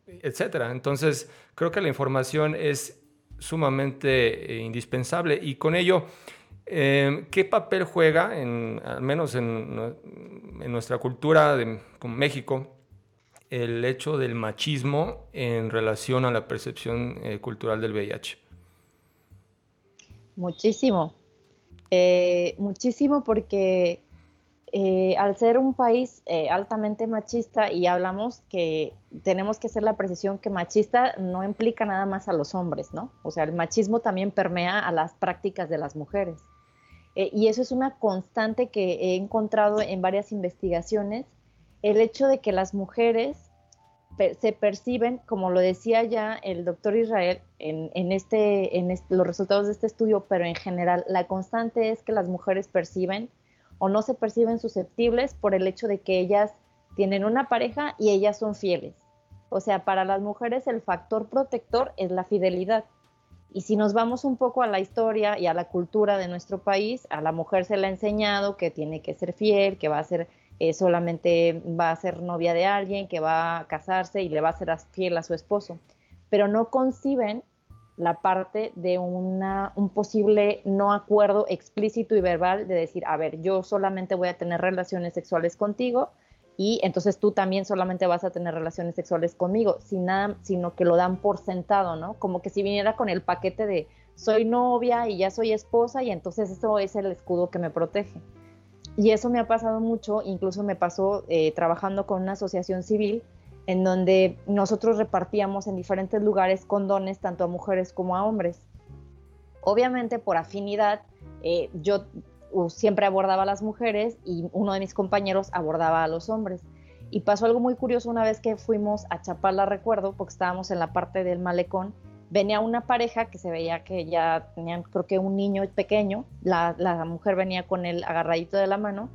etc. Entonces, creo que la información es sumamente eh, indispensable. Y con ello, eh, ¿qué papel juega, en, al menos en, nuestra cultura de, como México, el hecho del machismo en relación a la percepción eh, cultural del VIH? Muchísimo. muchísimo porque eh, al ser un país eh, altamente machista y hablamos que tenemos que hacer la precisión que machista no implica nada más a los hombres, ¿no? O sea, el machismo también permea a las prácticas de las mujeres. Eh, y eso es una constante que he encontrado en varias investigaciones, el hecho de que las mujeres se perciben, como lo decía ya el doctor Israel en, este, en los resultados de este estudio, pero en general, la constante es que las mujeres perciben o no se perciben susceptibles por el hecho de que ellas tienen una pareja y ellas son fieles. O sea, para las mujeres el factor protector es la fidelidad. Y si nos vamos un poco a la historia y a la cultura de nuestro país, a la mujer se le ha enseñado que tiene que ser fiel, que va a ser eh, solamente va a ser novia de alguien, que va a casarse y le va a ser fiel a su esposo. Pero no conciben la parte de una, un posible no acuerdo explícito y verbal de decir, a ver, yo solamente voy a tener relaciones sexuales contigo y entonces tú también solamente vas a tener relaciones sexuales conmigo, sin nada, sino que lo dan por sentado, ¿no? Como que si viniera con el paquete de soy novia y ya soy esposa y entonces eso es el escudo que me protege. Y eso me ha pasado mucho, incluso me pasó eh, trabajando con una asociación civil en donde nosotros repartíamos en diferentes lugares condones tanto a mujeres como a hombres. Obviamente por afinidad, eh, yo siempre abordaba a las mujeres y uno de mis compañeros abordaba a los hombres. Y pasó algo muy curioso una vez que fuimos a Chapala, recuerdo, porque estábamos en la parte del malecón, venía una pareja que se veía que ya tenían creo que un niño pequeño, la, la mujer venía con él agarradito de la mano,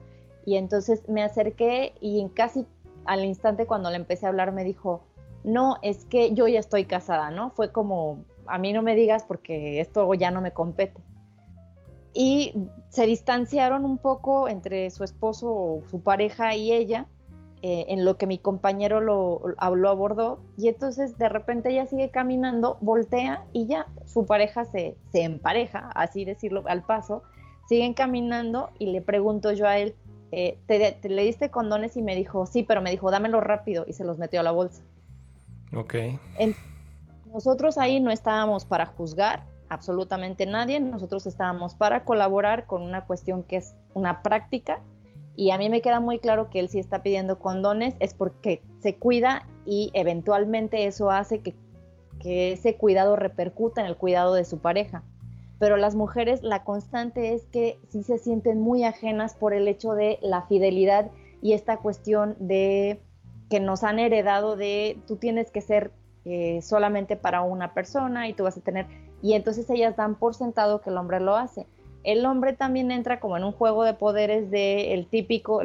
y entonces me acerqué y en casi al instante cuando le empecé a hablar me dijo, no, es que yo ya estoy casada, ¿no? Fue como, a mí no me digas porque esto ya no me compete. Y se distanciaron un poco entre su esposo o su pareja y ella, eh, en lo que mi compañero lo, lo abordó, y entonces de repente ella sigue caminando, voltea y ya su pareja se, se empareja, así decirlo, al paso, siguen caminando y le pregunto yo a él, eh, ¿te, le diste condones? Y me dijo, sí, pero me dijo, dámelo rápido y se los metió a la bolsa. Ok. nosotros ahí no estábamos para juzgar absolutamente nadie, nosotros estábamos para colaborar con una cuestión que es una práctica y a mí me queda muy claro que él si está pidiendo condones es porque se cuida y eventualmente eso hace que, que ese cuidado repercuta en el cuidado de su pareja pero las mujeres la constante es que sí se sienten muy ajenas por el hecho de la fidelidad y esta cuestión de que nos han heredado de tú tienes que ser eh, solamente para una persona y tú vas a tener y entonces ellas dan por sentado que el hombre lo hace. El hombre también entra como en un juego de poderes de el típico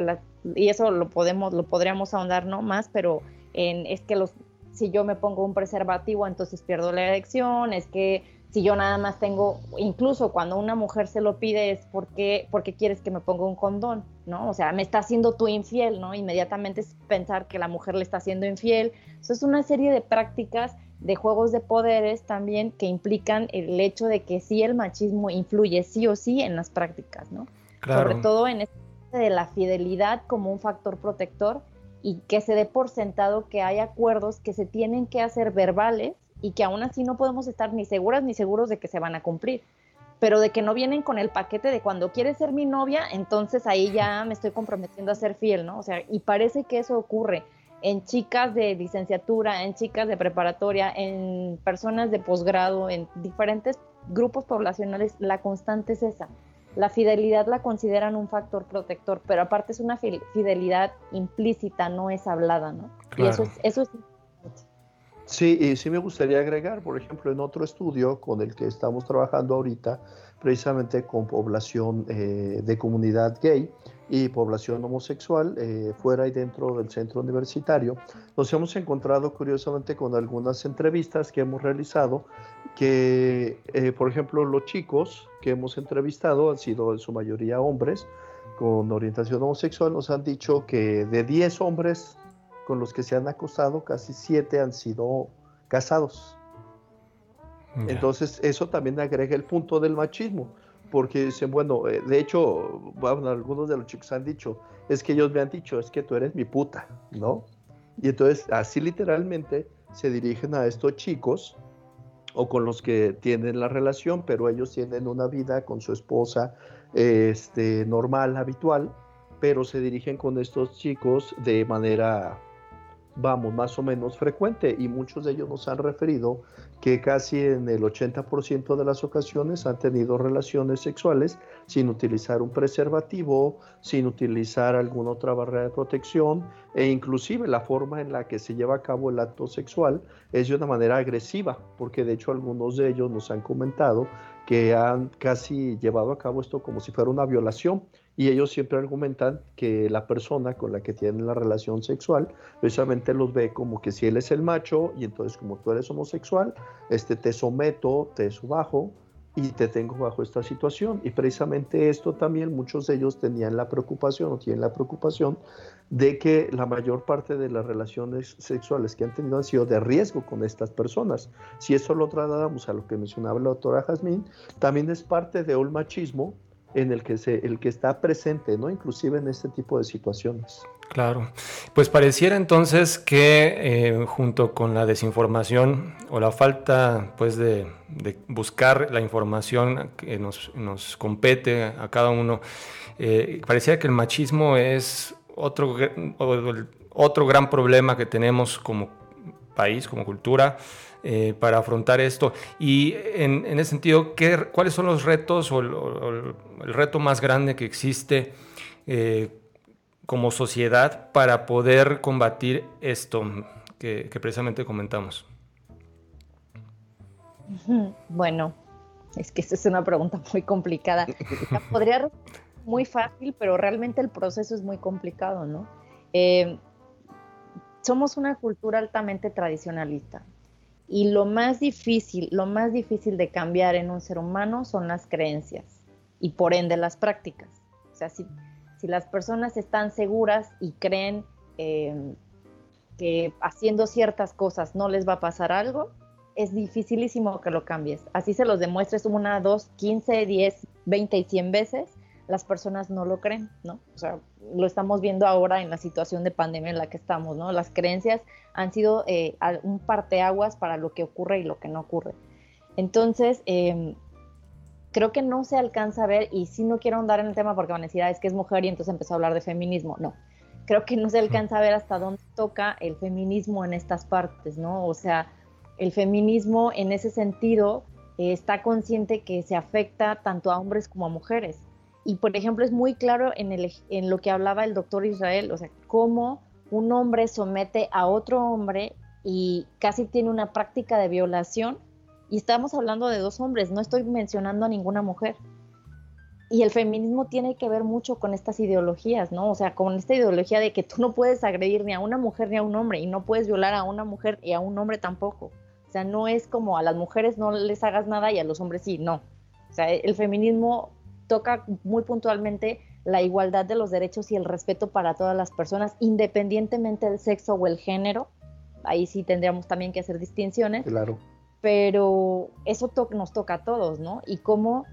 y eso lo podemos lo podríamos ahondar no más, pero en, es que los si yo me pongo un preservativo entonces pierdo la elección, es que si yo nada más tengo, incluso cuando una mujer se lo pide es porque, porque quieres que me ponga un condón, ¿no? O sea, me está haciendo tú infiel, ¿no? Inmediatamente es pensar que la mujer le está haciendo infiel. Eso es una serie de prácticas de juegos de poderes también que implican el hecho de que sí el machismo influye sí o sí en las prácticas, ¿no? Sobre todo en este de la fidelidad como un factor protector y que se dé por sentado que hay acuerdos que se tienen que hacer verbales y que aún así no podemos estar ni seguras ni seguros de que se van a cumplir, pero de que no vienen con el paquete de cuando quieres ser mi novia, entonces ahí ya me estoy comprometiendo a ser fiel, ¿no? O sea, y parece que eso ocurre en chicas de licenciatura, en chicas de preparatoria, en personas de posgrado, en diferentes grupos poblacionales, la constante es esa. La fidelidad la consideran un factor protector, pero aparte es una fidelidad implícita, no es hablada, ¿no? Y eso es, eso es Sí, y sí me gustaría agregar, por ejemplo, en otro estudio con el que estamos trabajando ahorita, precisamente con población eh, de comunidad gay y población homosexual eh, fuera y dentro del centro universitario, nos hemos encontrado curiosamente con algunas entrevistas que hemos realizado que, eh, por ejemplo, los chicos que hemos entrevistado han sido en su mayoría hombres con orientación homosexual, nos han dicho que de 10 hombres con los que se han acostado, casi siete han sido casados. Entonces, eso también agrega el punto del machismo, porque dicen, bueno, eh, de hecho, bueno, algunos de los chicos han dicho, es que ellos me han dicho, es que tú eres mi puta, ¿no? Y entonces, así literalmente se dirigen a estos chicos o con los que tienen la relación, pero ellos tienen una vida con su esposa este, normal, habitual, pero se dirigen con estos chicos de manera vamos, más o menos frecuente y muchos de ellos nos han referido que casi en el 80% de las ocasiones han tenido relaciones sexuales sin utilizar un preservativo, sin utilizar alguna otra barrera de protección e inclusive la forma en la que se lleva a cabo el acto sexual es de una manera agresiva, porque de hecho algunos de ellos nos han comentado que han casi llevado a cabo esto como si fuera una violación. Y ellos siempre argumentan que la persona con la que tienen la relación sexual precisamente los ve como que si él es el macho y entonces como tú eres homosexual, este te someto, te subajo y te tengo bajo esta situación. Y precisamente esto también muchos de ellos tenían la preocupación o tienen la preocupación de que la mayor parte de las relaciones sexuales que han tenido han sido de riesgo con estas personas. Si eso lo trasladamos a lo que mencionaba la doctora Jazmín, también es parte de un machismo en el que, se, el que está presente, ¿no? Inclusive en este tipo de situaciones. Claro, pues pareciera entonces que eh, junto con la desinformación o la falta pues de, buscar la información que nos, compete a cada uno, eh, pareciera que el machismo es otro, otro gran problema que tenemos como país, como cultura, eh, para afrontar esto. Y en, ese sentido, ¿qué, ¿cuáles son los retos o el, reto más grande que existe como sociedad para poder combatir esto que, precisamente comentamos? Bueno, es que esta es una pregunta muy complicada. Podría muy fácil, pero realmente el proceso es muy complicado, ¿no? Eh, somos una cultura altamente tradicionalista y lo más difícil, lo más difícil de cambiar en un ser humano son las creencias y por ende las prácticas. O sea, si, si las personas están seguras y creen em, que haciendo ciertas cosas no les va a pasar algo, es dificilísimo que lo cambies. Así se los demuestres una, dos, quince, diez, veinte y cien veces, las personas no lo creen, ¿no? O sea, lo estamos viendo ahora en la situación de pandemia en la que estamos, ¿no? Las creencias han sido eh, un parteaguas para lo que ocurre y lo que no ocurre. Entonces, eh, creo que no se alcanza a ver, y sí no quiero andar en el tema porque van a decir, ah, es que es mujer y entonces empezó a hablar de feminismo. No, creo que no se alcanza a ver hasta dónde toca el feminismo en estas partes, ¿no? O sea, el feminismo en ese sentido eh, está consciente que se afecta tanto a hombres como a mujeres. Y por ejemplo, es muy claro en, lo que hablaba el doctor Israel, o sea, cómo un hombre somete a otro hombre y casi tiene una práctica de violación y estamos hablando de dos hombres, no estoy mencionando a ninguna mujer. Y el feminismo tiene que ver mucho con estas ideologías, ¿no? O sea, con esta ideología de que tú no puedes agredir ni a una mujer ni a un hombre y no puedes violar a una mujer y a un hombre tampoco. O sea, no es como a las mujeres no les hagas nada y a los hombres sí, no. O sea, el feminismo toca muy puntualmente la igualdad de los derechos y el respeto para todas las personas, independientemente del sexo o el género. Ahí sí tendríamos también que hacer distinciones. Claro pero eso nos toca a todos, ¿no? Y cómo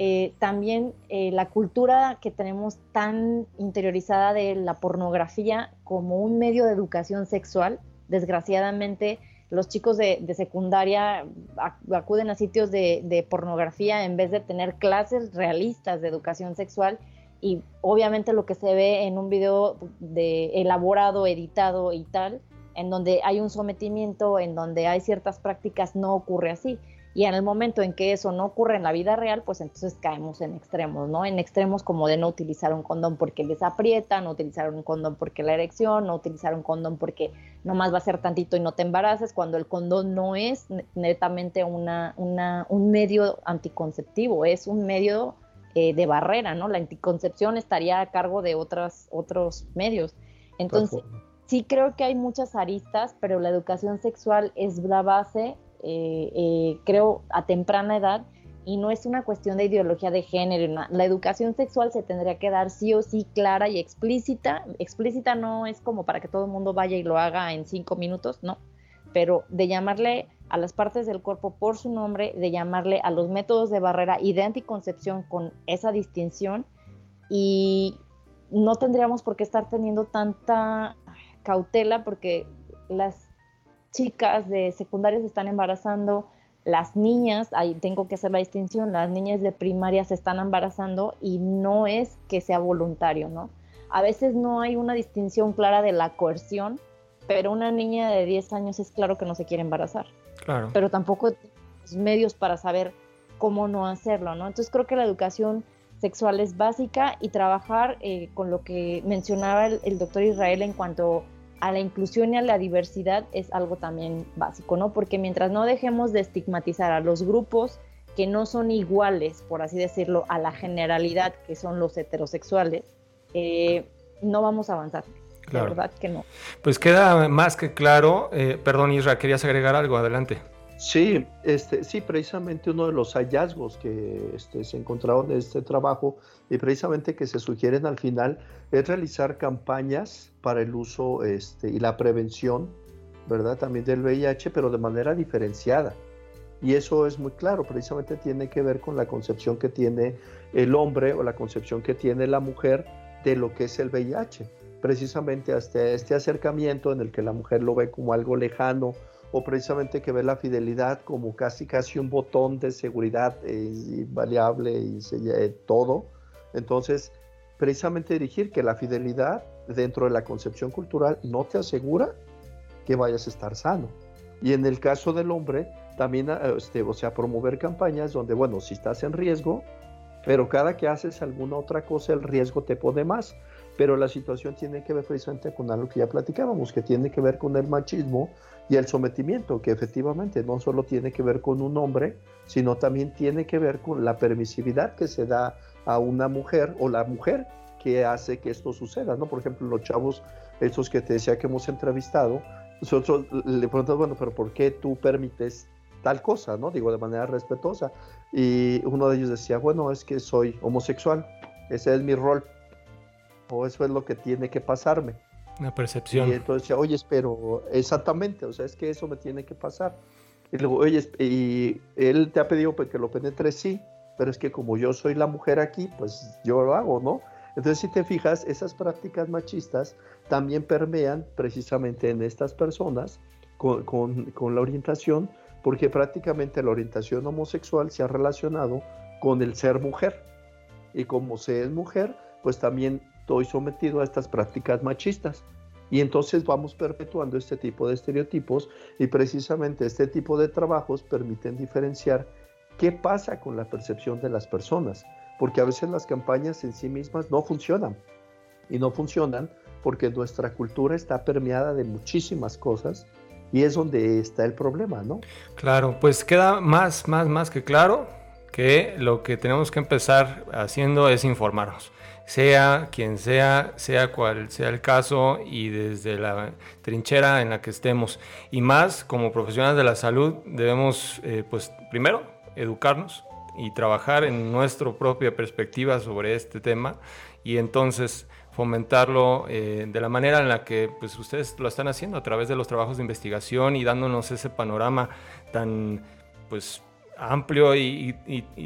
eh, también eh, la cultura que tenemos tan interiorizada de la pornografía como un medio de educación sexual, desgraciadamente los chicos de, secundaria acuden a sitios de, pornografía en vez de tener clases realistas de educación sexual y obviamente lo que se ve en un video de elaborado, editado y tal, en donde hay un sometimiento, en donde hay ciertas prácticas, no ocurre así. Y en el momento en que eso no ocurre en la vida real, pues entonces caemos en extremos, ¿no? En extremos como de no utilizar un condón porque les aprieta, no utilizar un condón porque la erección, no utilizar un condón porque nomás va a ser tantito y no te embaraces, cuando el condón no es netamente una, un medio anticonceptivo, es un medio eh, de barrera, ¿no? La anticoncepción estaría a cargo de otras, otros medios. Entonces, sí creo que hay muchas aristas, pero la educación sexual es la base, eh, eh, creo, a temprana edad y no es una cuestión de ideología de género. La educación sexual se tendría que dar sí o sí clara y explícita. Explícita no es como para que todo el mundo vaya y lo haga en cinco minutos, no. Pero de llamarle a las partes del cuerpo por su nombre, de llamarle a los métodos de barrera y de anticoncepción con esa distinción y no tendríamos por qué estar teniendo tanta cautela porque las chicas de secundaria se están embarazando, las niñas, ahí tengo que hacer la distinción, las niñas de primaria se están embarazando y no es que sea voluntario, ¿no? A veces no hay una distinción clara de la coerción, pero una niña de 10 años es claro que no se quiere embarazar. Claro. Pero tampoco los medios para saber cómo no hacerlo, ¿no? Entonces creo que la educación sexual es básica y trabajar eh, con lo que mencionaba el, el doctor Israel en cuanto a la inclusión y a la diversidad es algo también básico, ¿no? Porque mientras no dejemos de estigmatizar a los grupos que no son iguales, por así decirlo, a la generalidad que son los heterosexuales, eh, no vamos a avanzar. La verdad que no. Pues queda más que claro. Eh, perdón, Isra, querías agregar algo, adelante. Sí, este, sí, precisamente uno de los hallazgos que este, se encontraron en este trabajo y precisamente que se sugieren al final es realizar campañas para el uso este, y la prevención, ¿verdad? También del VIH, pero de manera diferenciada. Y eso es muy claro, precisamente tiene que ver con la concepción que tiene el hombre o la concepción que tiene la mujer de lo que es el VIH. Precisamente hasta este acercamiento en el que la mujer lo ve como algo lejano, o precisamente que ve la fidelidad como casi casi un botón de seguridad invariable y, y todo. Entonces, precisamente dirigir que la fidelidad dentro de la concepción cultural no te asegura que vayas a estar sano. Y en el caso del hombre, también, eh, este, o sea, promover campañas donde, bueno, si estás en riesgo, pero cada que haces alguna otra cosa, el riesgo te pone más. Pero la situación tiene que ver precisamente con algo que ya platicábamos, que tiene que ver con el machismo y el sometimiento, que efectivamente no solo tiene que ver con un hombre, sino también tiene que ver con la permisividad que se da a una mujer o la mujer que hace que esto suceda, ¿no? Por ejemplo, los chavos, estos que te decía que hemos entrevistado, nosotros le preguntamos, bueno, pero ¿por qué tú permites tal cosa, ¿no? Digo, de manera respetuosa. Y uno de ellos decía, bueno, es que soy homosexual, ese es mi rol, o eso es lo que tiene que pasarme. Una percepción. Y entonces decía, oye, pero exactamente, o sea, es que eso me tiene que pasar. Y luego, oye, y él te ha pedido que lo penetre, sí, pero es que como yo soy la mujer aquí, pues yo lo hago, ¿no? Entonces, si te fijas, esas prácticas machistas también permean precisamente en estas personas con, la orientación, porque prácticamente la orientación homosexual se ha relacionado con el ser mujer. Y como se es mujer, pues también estoy sometido a estas prácticas machistas. Y entonces vamos perpetuando este tipo de estereotipos y precisamente este tipo de trabajos permiten diferenciar qué pasa con la percepción de las personas, porque a veces las campañas en sí mismas no funcionan y no funcionan porque nuestra cultura está permeada de muchísimas cosas y es donde está el problema, ¿no? Claro, pues queda más, más, más que claro que lo que tenemos que empezar haciendo es informarnos sea quien sea, sea cual sea el caso y desde la trinchera en la que estemos. Y más como profesionales de la salud debemos, eh, pues primero, educarnos y trabajar en nuestra propia perspectiva sobre este tema y entonces fomentarlo eh, de la manera en la que pues, ustedes lo están haciendo a través de los trabajos de investigación y dándonos ese panorama tan pues amplio y,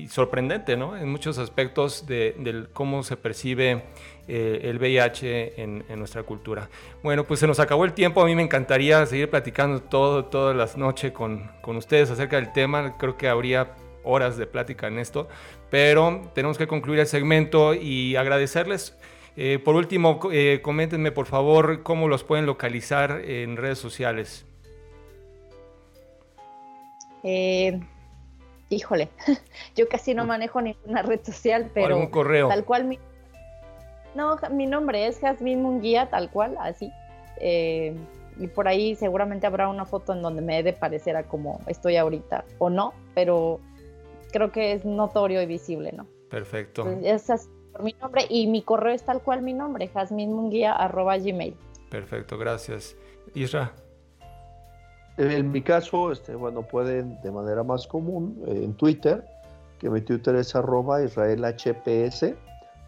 sorprendente, ¿no? En muchos aspectos de, cómo se percibe eh, el VIH en, nuestra cultura. Bueno, pues se nos acabó el tiempo. A mí me encantaría seguir platicando todo, todas las noches con, ustedes acerca del tema. Creo que habría horas de plática en esto, pero tenemos que concluir el segmento y agradecerles. Eh, por último, eh, coméntenme por favor cómo los pueden localizar en redes sociales. Eh, híjole, yo casi no manejo ninguna red social, pero correo. tal cual mi... No, mi nombre es Jazmín Munguía, tal cual, así. Eh, y por ahí seguramente habrá una foto en donde me he de parecer a como estoy ahorita, o no, pero creo que es notorio y visible, ¿no? Perfecto. es por mi nombre y mi correo es tal cual mi nombre, gmail. Perfecto, gracias. Isra. En mi caso, este, bueno, pueden de manera más común eh, en Twitter, que mi Twitter es arroba israelhps,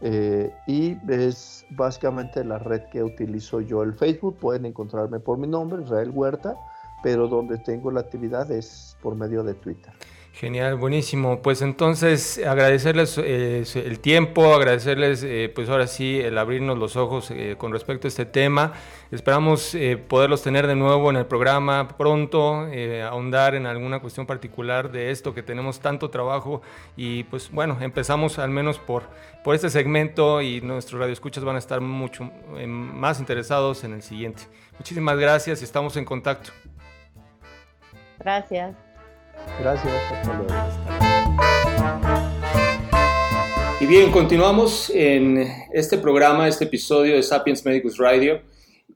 eh, y es básicamente la red que utilizo yo, el Facebook. Pueden encontrarme por mi nombre, Israel Huerta, pero donde tengo la actividad es por medio de Twitter. Genial, buenísimo. Pues entonces agradecerles eh, el tiempo, agradecerles eh, pues ahora sí el abrirnos los ojos eh, con respecto a este tema. Esperamos poderlos tener de nuevo en el programa pronto, ahondar en alguna cuestión particular de esto que tenemos tanto trabajo y pues bueno, empezamos al menos por, por este segmento y nuestros radioescuchas van a estar mucho más interesados en el siguiente. Muchísimas gracias y estamos en contacto. Gracias. Gracias, Y bien, continuamos en este programa, este episodio de Sapiens Medicus Radio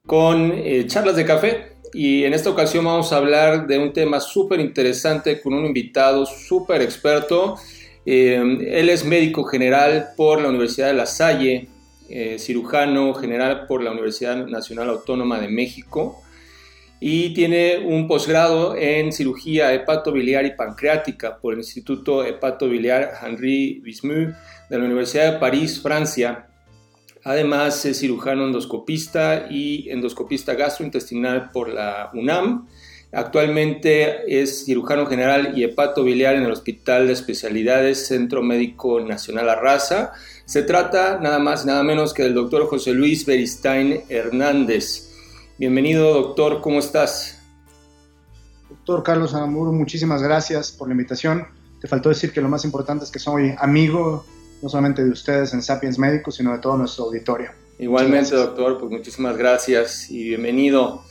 con eh, charlas de café. Y en esta ocasión vamos a hablar de un tema súper interesante con un invitado súper experto. Eh, él es médico general por la Universidad de La Salle, eh, cirujano general por la Universidad Nacional Autónoma de México y tiene un posgrado en cirugía hepatobiliar y pancreática por el Instituto Hepatobiliar Henri Bismuth de la Universidad de París, Francia. Además es cirujano endoscopista y endoscopista gastrointestinal por la UNAM. Actualmente es cirujano general y hepatobiliar en el Hospital de Especialidades Centro Médico Nacional Arrasa. Se trata nada más nada menos que del doctor José Luis Beristain Hernández. Bienvenido, doctor, ¿cómo estás? Doctor Carlos Aramuro, muchísimas gracias por la invitación. Te faltó decir que lo más importante es que soy amigo no solamente de ustedes en Sapiens Médicos, sino de todo nuestro auditorio. Igualmente, doctor, pues muchísimas gracias y bienvenido.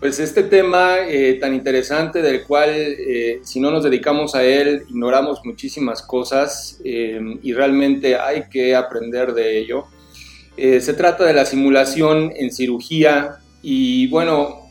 Pues este tema eh, tan interesante del cual eh, si no nos dedicamos a él ignoramos muchísimas cosas eh, y realmente hay que aprender de ello. se trata de la simulación en cirugía y bueno,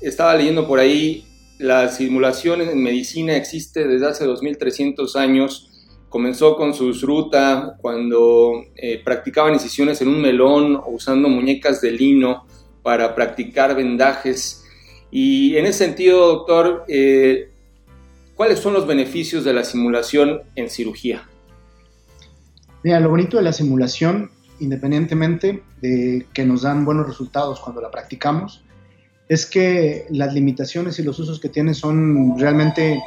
estaba leyendo por ahí, la simulación en medicina existe desde hace 2300 años. Comenzó con su ruta cuando eh, practicaban incisiones en un melón o usando muñecas de lino para practicar vendajes. Y en ese sentido, doctor, eh, ¿cuáles son los beneficios de la simulación en cirugía? Mira, lo bonito de la simulación independientemente de que nos dan buenos resultados cuando la practicamos, es que las limitaciones y los usos que tiene son realmente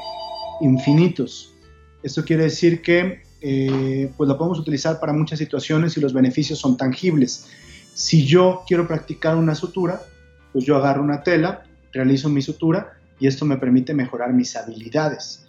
infinitos. Esto quiere decir que eh, pues la podemos utilizar para muchas situaciones y los beneficios son tangibles. Si yo quiero practicar una sutura, pues yo agarro una tela, realizo mi sutura y esto me permite mejorar mis habilidades.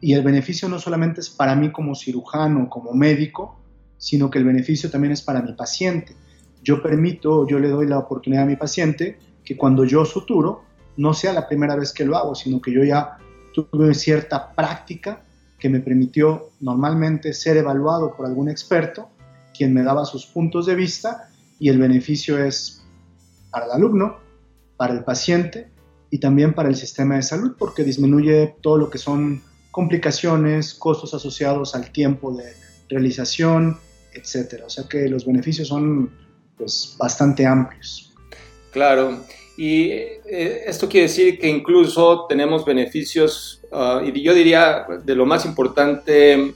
Y el beneficio no solamente es para mí como cirujano, como médico, sino que el beneficio también es para mi paciente. Yo permito, yo le doy la oportunidad a mi paciente que cuando yo suturo, no sea la primera vez que lo hago, sino que yo ya tuve cierta práctica que me permitió normalmente ser evaluado por algún experto, quien me daba sus puntos de vista y el beneficio es para el alumno, para el paciente y también para el sistema de salud porque disminuye todo lo que son complicaciones, costos asociados al tiempo de realización, etcétera. O sea que los beneficios son pues, bastante amplios. Claro, y eh, esto quiere decir que incluso tenemos beneficios, ah, y yo diría de lo más importante,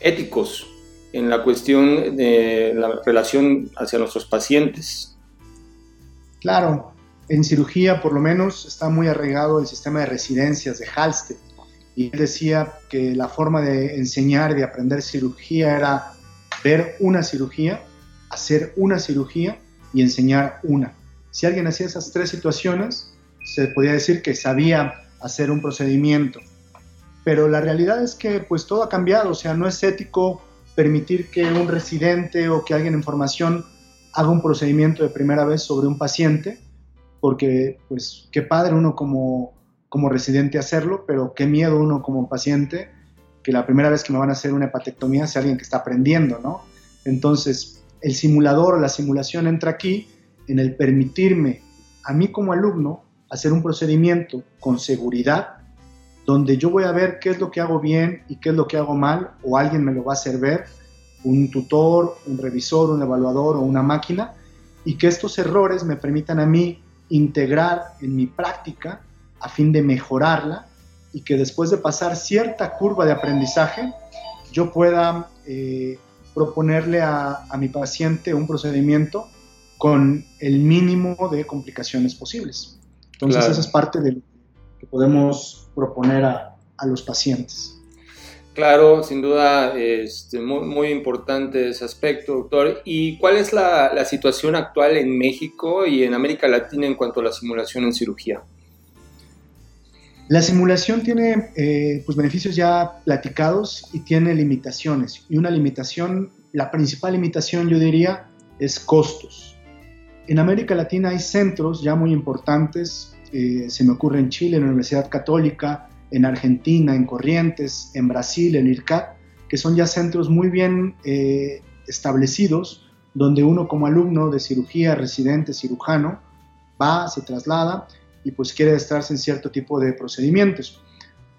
éticos en la cuestión de la relación hacia nuestros pacientes. Claro, en cirugía por lo menos está muy arraigado el sistema de residencias de Halsted. Y él decía que la forma de enseñar y de aprender cirugía era ver una cirugía, hacer una cirugía y enseñar una. Si alguien hacía esas tres situaciones, se podía decir que sabía hacer un procedimiento. Pero la realidad es que pues todo ha cambiado, o sea, no es ético permitir que un residente o que alguien en formación haga un procedimiento de primera vez sobre un paciente, porque pues qué padre uno como, como residente hacerlo, pero qué miedo uno como paciente que la primera vez que me van a hacer una hepatectomía sea alguien que está aprendiendo, ¿no? Entonces, el simulador o la simulación entra aquí en el permitirme a mí como alumno hacer un procedimiento con seguridad, donde yo voy a ver qué es lo que hago bien y qué es lo que hago mal, o alguien me lo va a hacer ver, un tutor, un revisor, un evaluador o una máquina, y que estos errores me permitan a mí integrar en mi práctica a fin de mejorarla y que después de pasar cierta curva de aprendizaje, yo pueda eh, proponerle a, mi paciente un procedimiento con el mínimo de complicaciones posibles. Entonces, esa es parte de lo que podemos proponer a, los pacientes. Claro, sin duda, este, muy, importante ese aspecto, doctor. ¿Y cuál es la, la situación actual en México y en América Latina en cuanto a la simulación en cirugía? La simulación tiene eh, pues beneficios ya platicados y tiene limitaciones. Y una limitación, la principal limitación yo diría, es costos. En América Latina hay centros ya muy importantes, eh, se me ocurre en Chile, en la Universidad Católica, en Argentina, en Corrientes, en Brasil, en IRCAT, que son ya centros muy bien eh, establecidos, donde uno como alumno de cirugía, residente, cirujano, va, se traslada y pues quiere estarse en cierto tipo de procedimientos.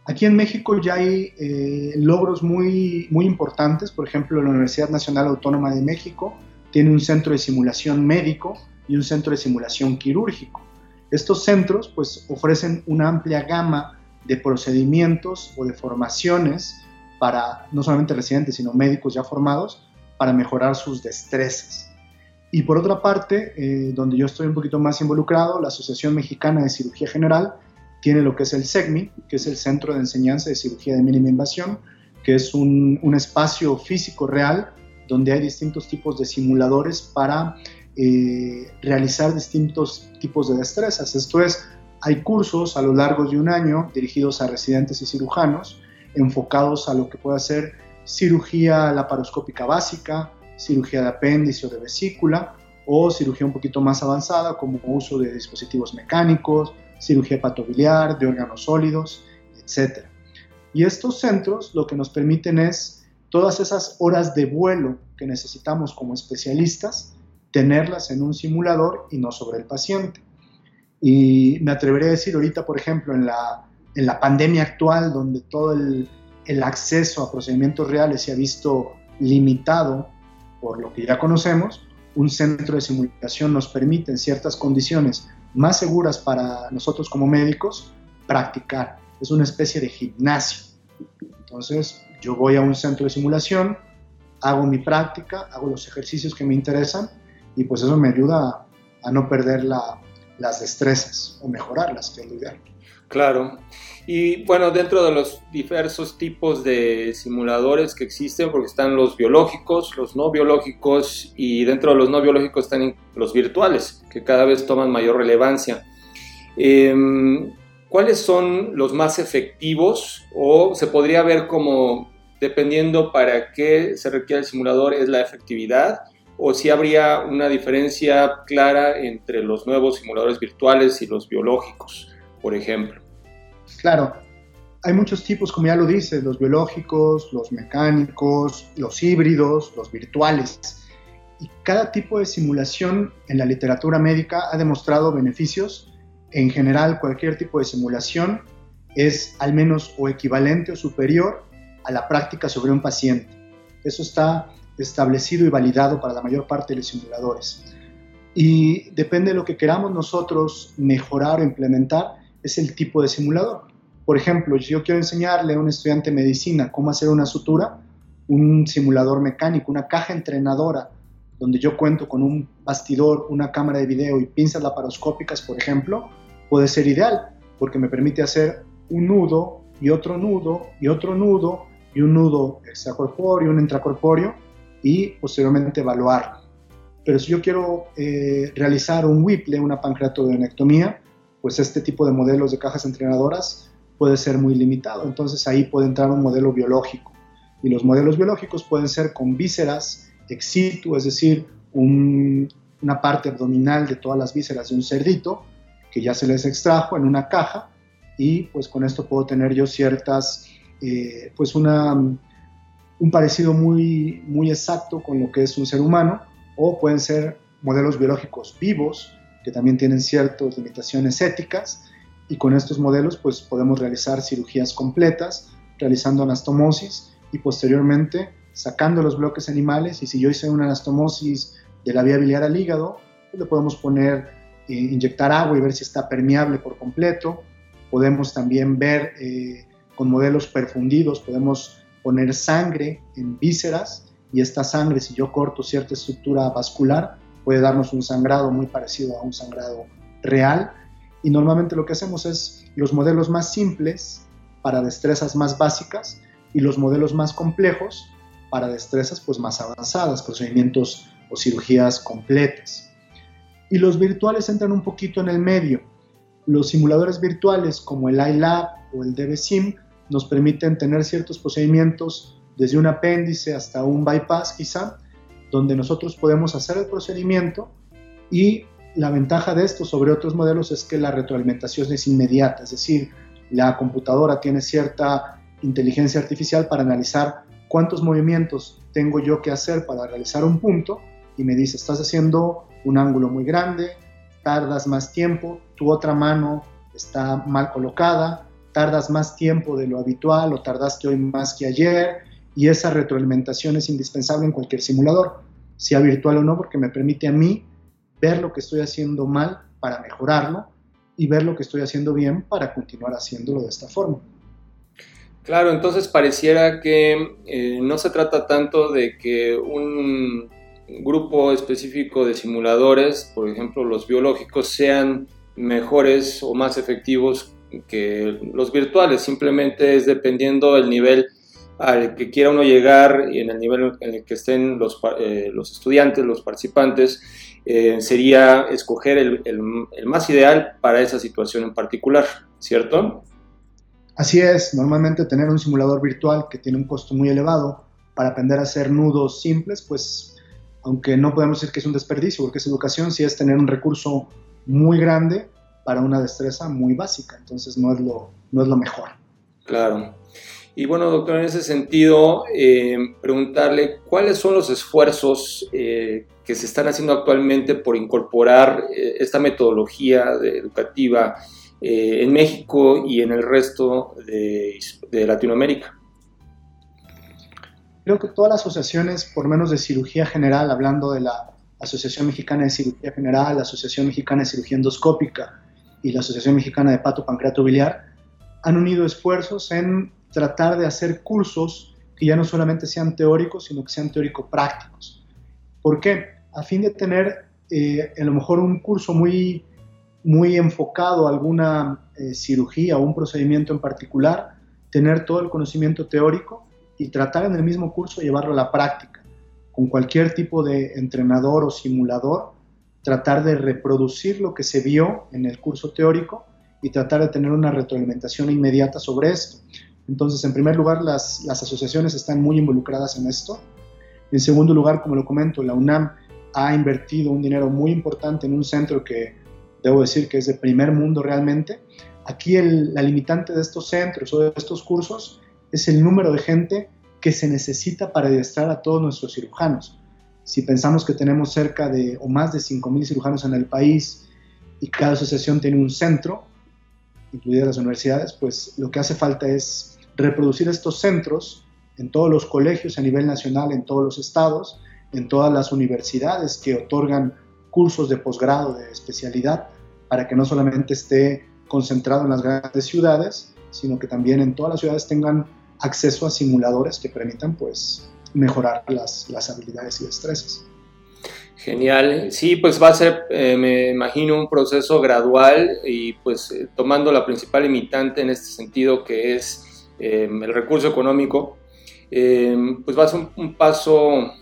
Aquí en México ya hay eh, logros muy, muy importantes, por ejemplo, la Universidad Nacional Autónoma de México tiene un centro de simulación médico y un centro de simulación quirúrgico. Estos centros pues ofrecen una amplia gama de procedimientos o de formaciones para no solamente residentes, sino médicos ya formados, para mejorar sus destrezas. Y por otra parte, eh, donde yo estoy un poquito más involucrado, la Asociación Mexicana de Cirugía General tiene lo que es el SECMI, que es el Centro de Enseñanza de Cirugía de Mínima Invasión, que es un, un espacio físico real donde hay distintos tipos de simuladores para eh, realizar distintos tipos de destrezas. Esto es, hay cursos a lo largo de un año dirigidos a residentes y cirujanos, enfocados a lo que puede ser cirugía laparoscópica básica, cirugía de apéndice o de vesícula, o cirugía un poquito más avanzada como uso de dispositivos mecánicos, cirugía hepatobiliar, de órganos sólidos, etc. Y estos centros lo que nos permiten es todas esas horas de vuelo que necesitamos como especialistas, tenerlas en un simulador y no sobre el paciente. Y me atrevería a decir ahorita, por ejemplo, en la, en la pandemia actual, donde todo el, el acceso a procedimientos reales se ha visto limitado por lo que ya conocemos, un centro de simulación nos permite en ciertas condiciones más seguras para nosotros como médicos practicar. Es una especie de gimnasio. Entonces, yo voy a un centro de simulación, hago mi práctica, hago los ejercicios que me interesan y pues eso me ayuda a, no perder las destrezas o mejorarlas, que es lo ideal. Claro. Y bueno, dentro de los diversos tipos de simuladores que existen, porque están los biológicos, los no biológicos y dentro de los no biológicos están los virtuales, que cada vez toman mayor relevancia. Em, ¿Cuáles son los más efectivos o se podría ver como, dependiendo para qué se requiere el simulador, es la efectividad? o si habría una diferencia clara entre los nuevos simuladores virtuales y los biológicos, por ejemplo. Claro, hay muchos tipos, como ya lo dice, los biológicos, los mecánicos, los híbridos, los virtuales. Y cada tipo de simulación en la literatura médica ha demostrado beneficios. En general, cualquier tipo de simulación es al menos o equivalente o superior a la práctica sobre un paciente. Eso está establecido y validado para la mayor parte de los simuladores. Y depende de lo que queramos nosotros mejorar o implementar, es el tipo de simulador. Por ejemplo, yo quiero enseñarle a un estudiante de medicina cómo hacer una sutura, un simulador mecánico, una caja entrenadora, donde yo cuento con un bastidor, una cámara de video y pinzas laparoscópicas, por ejemplo, puede ser ideal, porque me permite hacer un nudo y otro nudo y otro nudo y un nudo extracorpóreo, un intracorpóreo, y posteriormente evaluar. Pero si yo quiero eh, realizar un WIPLE, una pancreatodenectomía, pues este tipo de modelos de cajas entrenadoras puede ser muy limitado. Entonces ahí puede entrar un modelo biológico. Y los modelos biológicos pueden ser con vísceras ex situ, es decir, una parte abdominal de todas las vísceras de un cerdito que ya se les extrajo en una caja y pues con esto puedo tener yo ciertas, eh, pues una un parecido muy, muy exacto con lo que es un ser humano, o pueden ser modelos biológicos vivos, que también tienen ciertas limitaciones éticas, y con estos modelos pues podemos realizar cirugías completas, realizando anastomosis y posteriormente sacando los bloques animales, y si yo hice una anastomosis de la vía biliar al hígado, pues le podemos poner, eh, inyectar agua y ver si está permeable por completo, podemos también ver eh, con modelos perfundidos, podemos poner sangre en vísceras y esta sangre, si yo corto cierta estructura vascular, puede darnos un sangrado muy parecido a un sangrado real. Y normalmente lo que hacemos es los modelos más simples para destrezas más básicas y los modelos más complejos para destrezas pues más avanzadas, procedimientos o cirugías completas. Y los virtuales entran un poquito en el medio. Los simuladores virtuales como el iLab o el DBSIM nos permiten tener ciertos procedimientos desde un apéndice hasta un bypass quizá, donde nosotros podemos hacer el procedimiento y la ventaja de esto sobre otros modelos es que la retroalimentación es inmediata, es decir, la computadora tiene cierta inteligencia artificial para analizar cuántos movimientos tengo yo que hacer para realizar un punto y me dice, estás haciendo un ángulo muy grande, tardas más tiempo, tu otra mano está mal colocada, tardas más tiempo de lo habitual o tardaste hoy más que ayer y esa retroalimentación es indispensable en cualquier simulador, sea virtual o no, porque me permite a mí ver lo que estoy haciendo mal para mejorarlo y ver lo que estoy haciendo bien para continuar haciéndolo de esta forma. Claro, entonces pareciera que eh, no se trata tanto de que un grupo específico de simuladores, por ejemplo los biológicos, sean mejores o más efectivos que los virtuales, simplemente es dependiendo del nivel al que quiera uno llegar y en el nivel en el que estén los, eh, los estudiantes, los participantes, eh, sería escoger el, el, más ideal para esa situación en particular, ¿cierto? Así es, normalmente tener un simulador virtual que tiene un costo muy elevado para aprender a hacer nudos simples, pues aunque no podemos decir que es un desperdicio, porque es educación, sí es tener un recurso muy grande para una destreza muy básica, entonces no es lo, no es lo mejor. Claro. Y bueno, doctor, en ese sentido, eh, preguntarle cuáles son los esfuerzos eh, que se están haciendo actualmente por incorporar eh, esta metodología educativa en México y en el resto de, de, Latinoamérica. Creo que todas las asociaciones, por menos de cirugía general, hablando de la Asociación Mexicana de Cirugía General, la Asociación Mexicana de Cirugía Endoscópica y la Asociación Mexicana de Pato Pancreato Biliar, han unido esfuerzos en tratar de hacer cursos que ya no solamente sean teóricos, sino que sean teórico-prácticos. ¿Por qué? A fin de tener eh, a lo mejor un curso muy, muy enfocado a alguna eh, cirugía o un procedimiento en particular, tener todo el conocimiento teórico y tratar en el mismo curso llevarlo a la práctica. Con cualquier tipo de entrenador o simulador, tratar de reproducir lo que se vio en el curso teórico y tratar de tener una retroalimentación inmediata sobre esto. Entonces, en primer lugar, las, asociaciones están muy involucradas en esto. En segundo lugar, como lo comento, la UNAM ha invertido un dinero muy importante en un centro que debo decir que es de primer mundo realmente. Aquí la limitante de estos centros o de estos cursos es el número de gente que se necesita para adiestrar a todos nuestros cirujanos. Si pensamos que tenemos cerca de o más de 5.000 cirujanos en el país y cada asociación tiene un centro, incluidas las universidades, pues lo que hace falta es reproducir estos centros en todos los colegios a nivel nacional, en todos los estados, en todas las universidades que otorgan cursos de posgrado de especialidad, para que no solamente esté concentrado en las grandes ciudades, sino que también en todas las ciudades tengan acceso a simuladores que permitan pues mejorar las, las habilidades y destrezas. Genial, sí, pues va a ser, eh, me imagino, un proceso gradual y pues eh, tomando la principal limitante en este sentido que es Em, el recurso económico, em, pues va a ser un, paso,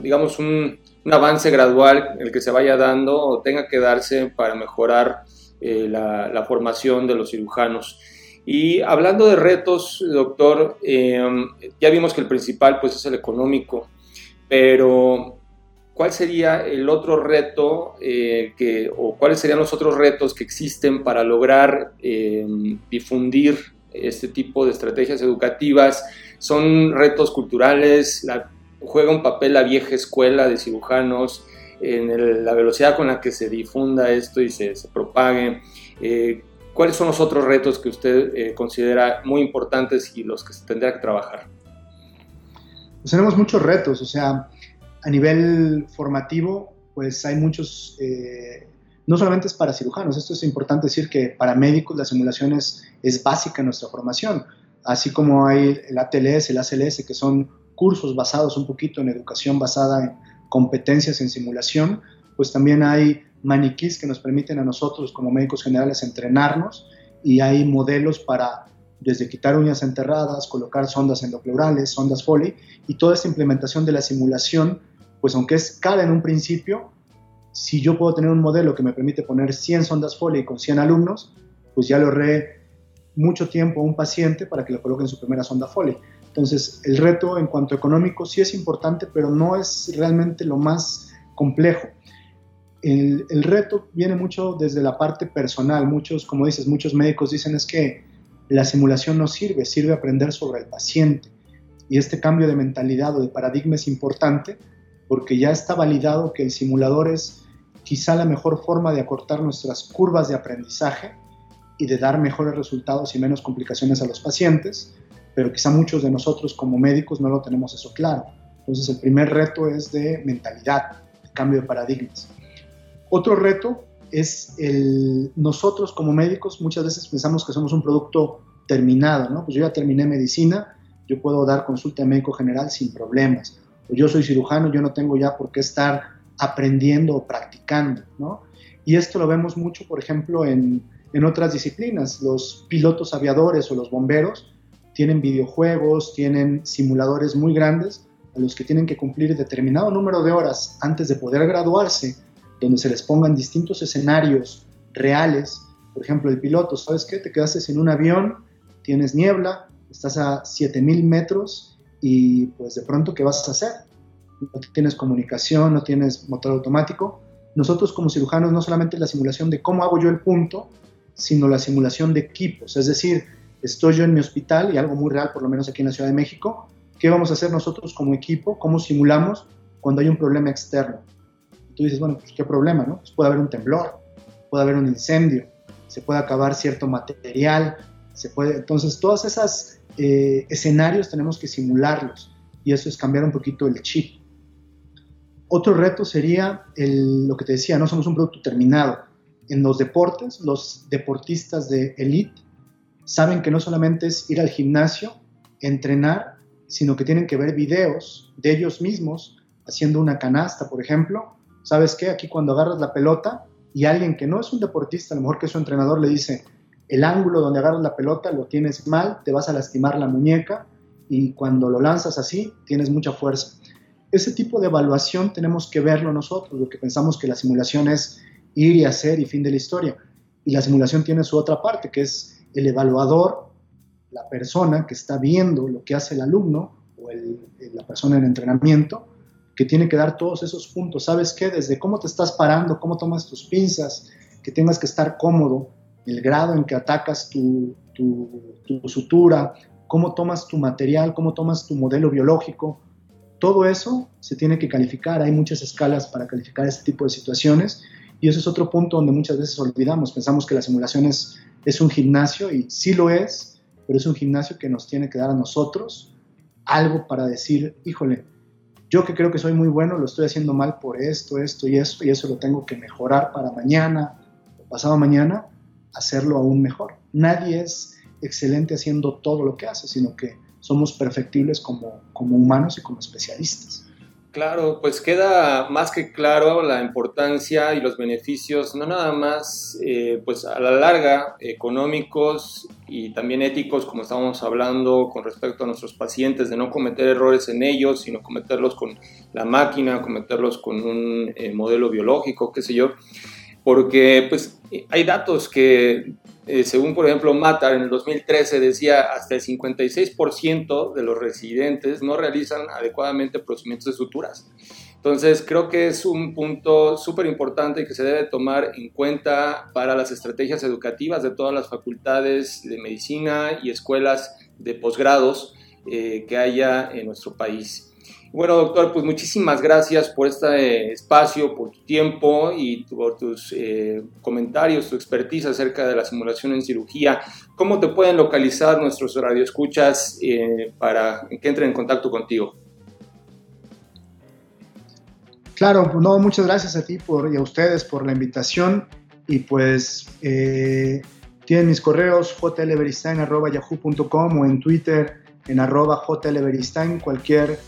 digamos, un, avance gradual el que se vaya dando o tenga que darse para mejorar eh, la, formación de los cirujanos. Y hablando de retos, doctor, em, ya vimos que el principal pues es el económico, pero ¿cuál sería el otro reto eh, que, o cuáles serían los otros retos que existen para lograr difundir este tipo de estrategias educativas, son retos culturales, juega un papel la vieja escuela de cirujanos en la velocidad con la que se difunda esto y se, propague. Eh, ¿Cuáles son los otros retos que usted eh, considera muy importantes y los que se tendrá que trabajar? Pues tenemos muchos retos, o sea, a nivel formativo, pues hay muchos eh, no solamente es para cirujanos, esto es importante decir que para médicos la simulación es, básica en nuestra formación, así como hay el ATLS, el ACLS, que son cursos basados un poquito en educación basada en competencias en simulación, pues también hay maniquís que nos permiten a nosotros como médicos generales entrenarnos y hay modelos para desde quitar uñas enterradas, colocar sondas endopleurales, sondas Foley y toda esta implementación de la simulación, pues aunque es cara en un principio, si yo puedo tener un modelo que me permite poner 100 sondas Foley con 100 alumnos, pues ya le ahorré mucho tiempo a un paciente para que le coloquen su primera sonda Foley. Entonces, el reto en cuanto económico sí es importante, pero no es realmente lo más complejo. El, el, reto viene mucho desde la parte personal. Muchos, como dices, muchos médicos dicen es que la simulación no sirve, sirve aprender sobre el paciente. Y este cambio de mentalidad o de paradigma es importante porque ya está validado que el simulador es quizá la mejor forma de acortar nuestras curvas de aprendizaje y de dar mejores resultados y menos complicaciones a los pacientes, pero quizá muchos de nosotros como médicos no lo tenemos eso claro. Entonces el primer reto es de mentalidad, de cambio de paradigmas. Otro reto es el, nosotros como médicos muchas veces pensamos que somos un producto terminado, ¿no? Pues yo ya terminé medicina, yo puedo dar consulta médico general sin problemas. O yo soy cirujano, yo no tengo ya por qué estar aprendiendo o practicando, ¿no? Y esto lo vemos mucho, por ejemplo, en, en otras disciplinas. Los pilotos aviadores o los bomberos tienen videojuegos, tienen simuladores muy grandes a los que tienen que cumplir determinado número de horas antes de poder graduarse, donde se les pongan distintos escenarios reales. Por ejemplo, el piloto, ¿sabes qué? Te quedaste en un avión, tienes niebla, estás a 7000 metros y pues de pronto, ¿qué vas a hacer? No tienes comunicación, no tienes motor automático. Nosotros como cirujanos no solamente la simulación de cómo hago yo el punto, sino la simulación de equipos. Es decir, estoy yo en mi hospital y algo muy real, por lo menos aquí en la Ciudad de México, ¿qué vamos a hacer nosotros como equipo? ¿Cómo simulamos cuando hay un problema externo? tú dices, bueno, pues qué problema, ¿no? Pues puede haber un temblor, puede haber un incendio, se puede acabar cierto material, se puede... Entonces, todos esos eh, escenarios tenemos que simularlos y eso es cambiar un poquito el chip. Otro reto sería lo que te decía, no somos un producto terminado. En los deportes, los deportistas de elite saben que no solamente es ir al gimnasio, entrenar, sino que tienen que ver videos de ellos mismos haciendo una canasta, por ejemplo, ¿sabes qué? Aquí cuando agarras la pelota y alguien que no es un deportista, a lo mejor que su entrenador le dice, el ángulo donde agarras la pelota lo tienes mal, te vas a lastimar la muñeca y cuando lo lanzas así tienes mucha fuerza. Ese tipo de evaluación tenemos que verlo nosotros, lo que pensamos que la simulación es ir y hacer y fin de la historia. Y la simulación tiene su otra parte, que es el evaluador, la persona que está viendo lo que hace el alumno o la persona en entrenamiento, que tiene que dar todos esos puntos. ¿Sabes qué? Desde cómo te estás parando, cómo tomas tus pinzas, que tengas que estar cómodo, el grado en que atacas tu, sutura, cómo tomas tu material, cómo tomas tu modelo biológico. Todo eso se tiene que calificar. Hay muchas escalas para calificar este tipo de situaciones. Y eso es otro punto donde muchas veces olvidamos. Pensamos que la simulación es, es un gimnasio y sí lo es, pero es un gimnasio que nos tiene que dar a nosotros algo para decir, híjole, yo que creo que soy muy bueno, lo estoy haciendo mal por esto, esto y esto, y eso lo tengo que mejorar para mañana o pasado mañana, hacerlo aún mejor. Nadie es excelente haciendo todo lo que hace, sino que somos perfectibles como, como humanos y como especialistas. Claro, pues queda más que claro la importancia y los beneficios, no nada más eh, pues a la larga económicos y también éticos, como estábamos hablando con respecto a nuestros pacientes, de no cometer errores en ellos, sino cometerlos con la máquina, cometerlos con un eh, modelo biológico, qué sé yo, porque pues hay datos que eh, según por ejemplo Matar en el 2013 decía hasta el 56% de los residentes no realizan adecuadamente procedimientos de suturas. Entonces creo que es un punto súper importante que se debe tomar en cuenta para las estrategias educativas de todas las facultades de medicina y escuelas de posgrados eh, que haya en nuestro país. Bueno, doctor, pues muchísimas gracias por este espacio, por tu tiempo y por tus eh, comentarios, tu expertise acerca de la simulación en cirugía. ¿Cómo te pueden localizar nuestros radioescuchas eh, para que entren en contacto contigo? Claro, pues no, muchas gracias a ti por, y a ustedes por la invitación y pues eh, tienen mis correos jlberistain.yahoo.com o en Twitter en arroba jlberistain, cualquier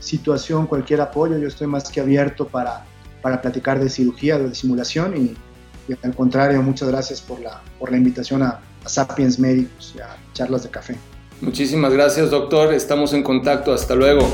situación, cualquier apoyo, yo estoy más que abierto para, para platicar de cirugía, de simulación y, al contrario, muchas gracias por la, por la invitación a, a Sapiens Médicos y a Charlas de Café. Muchísimas gracias, doctor. Estamos en contacto. Hasta luego.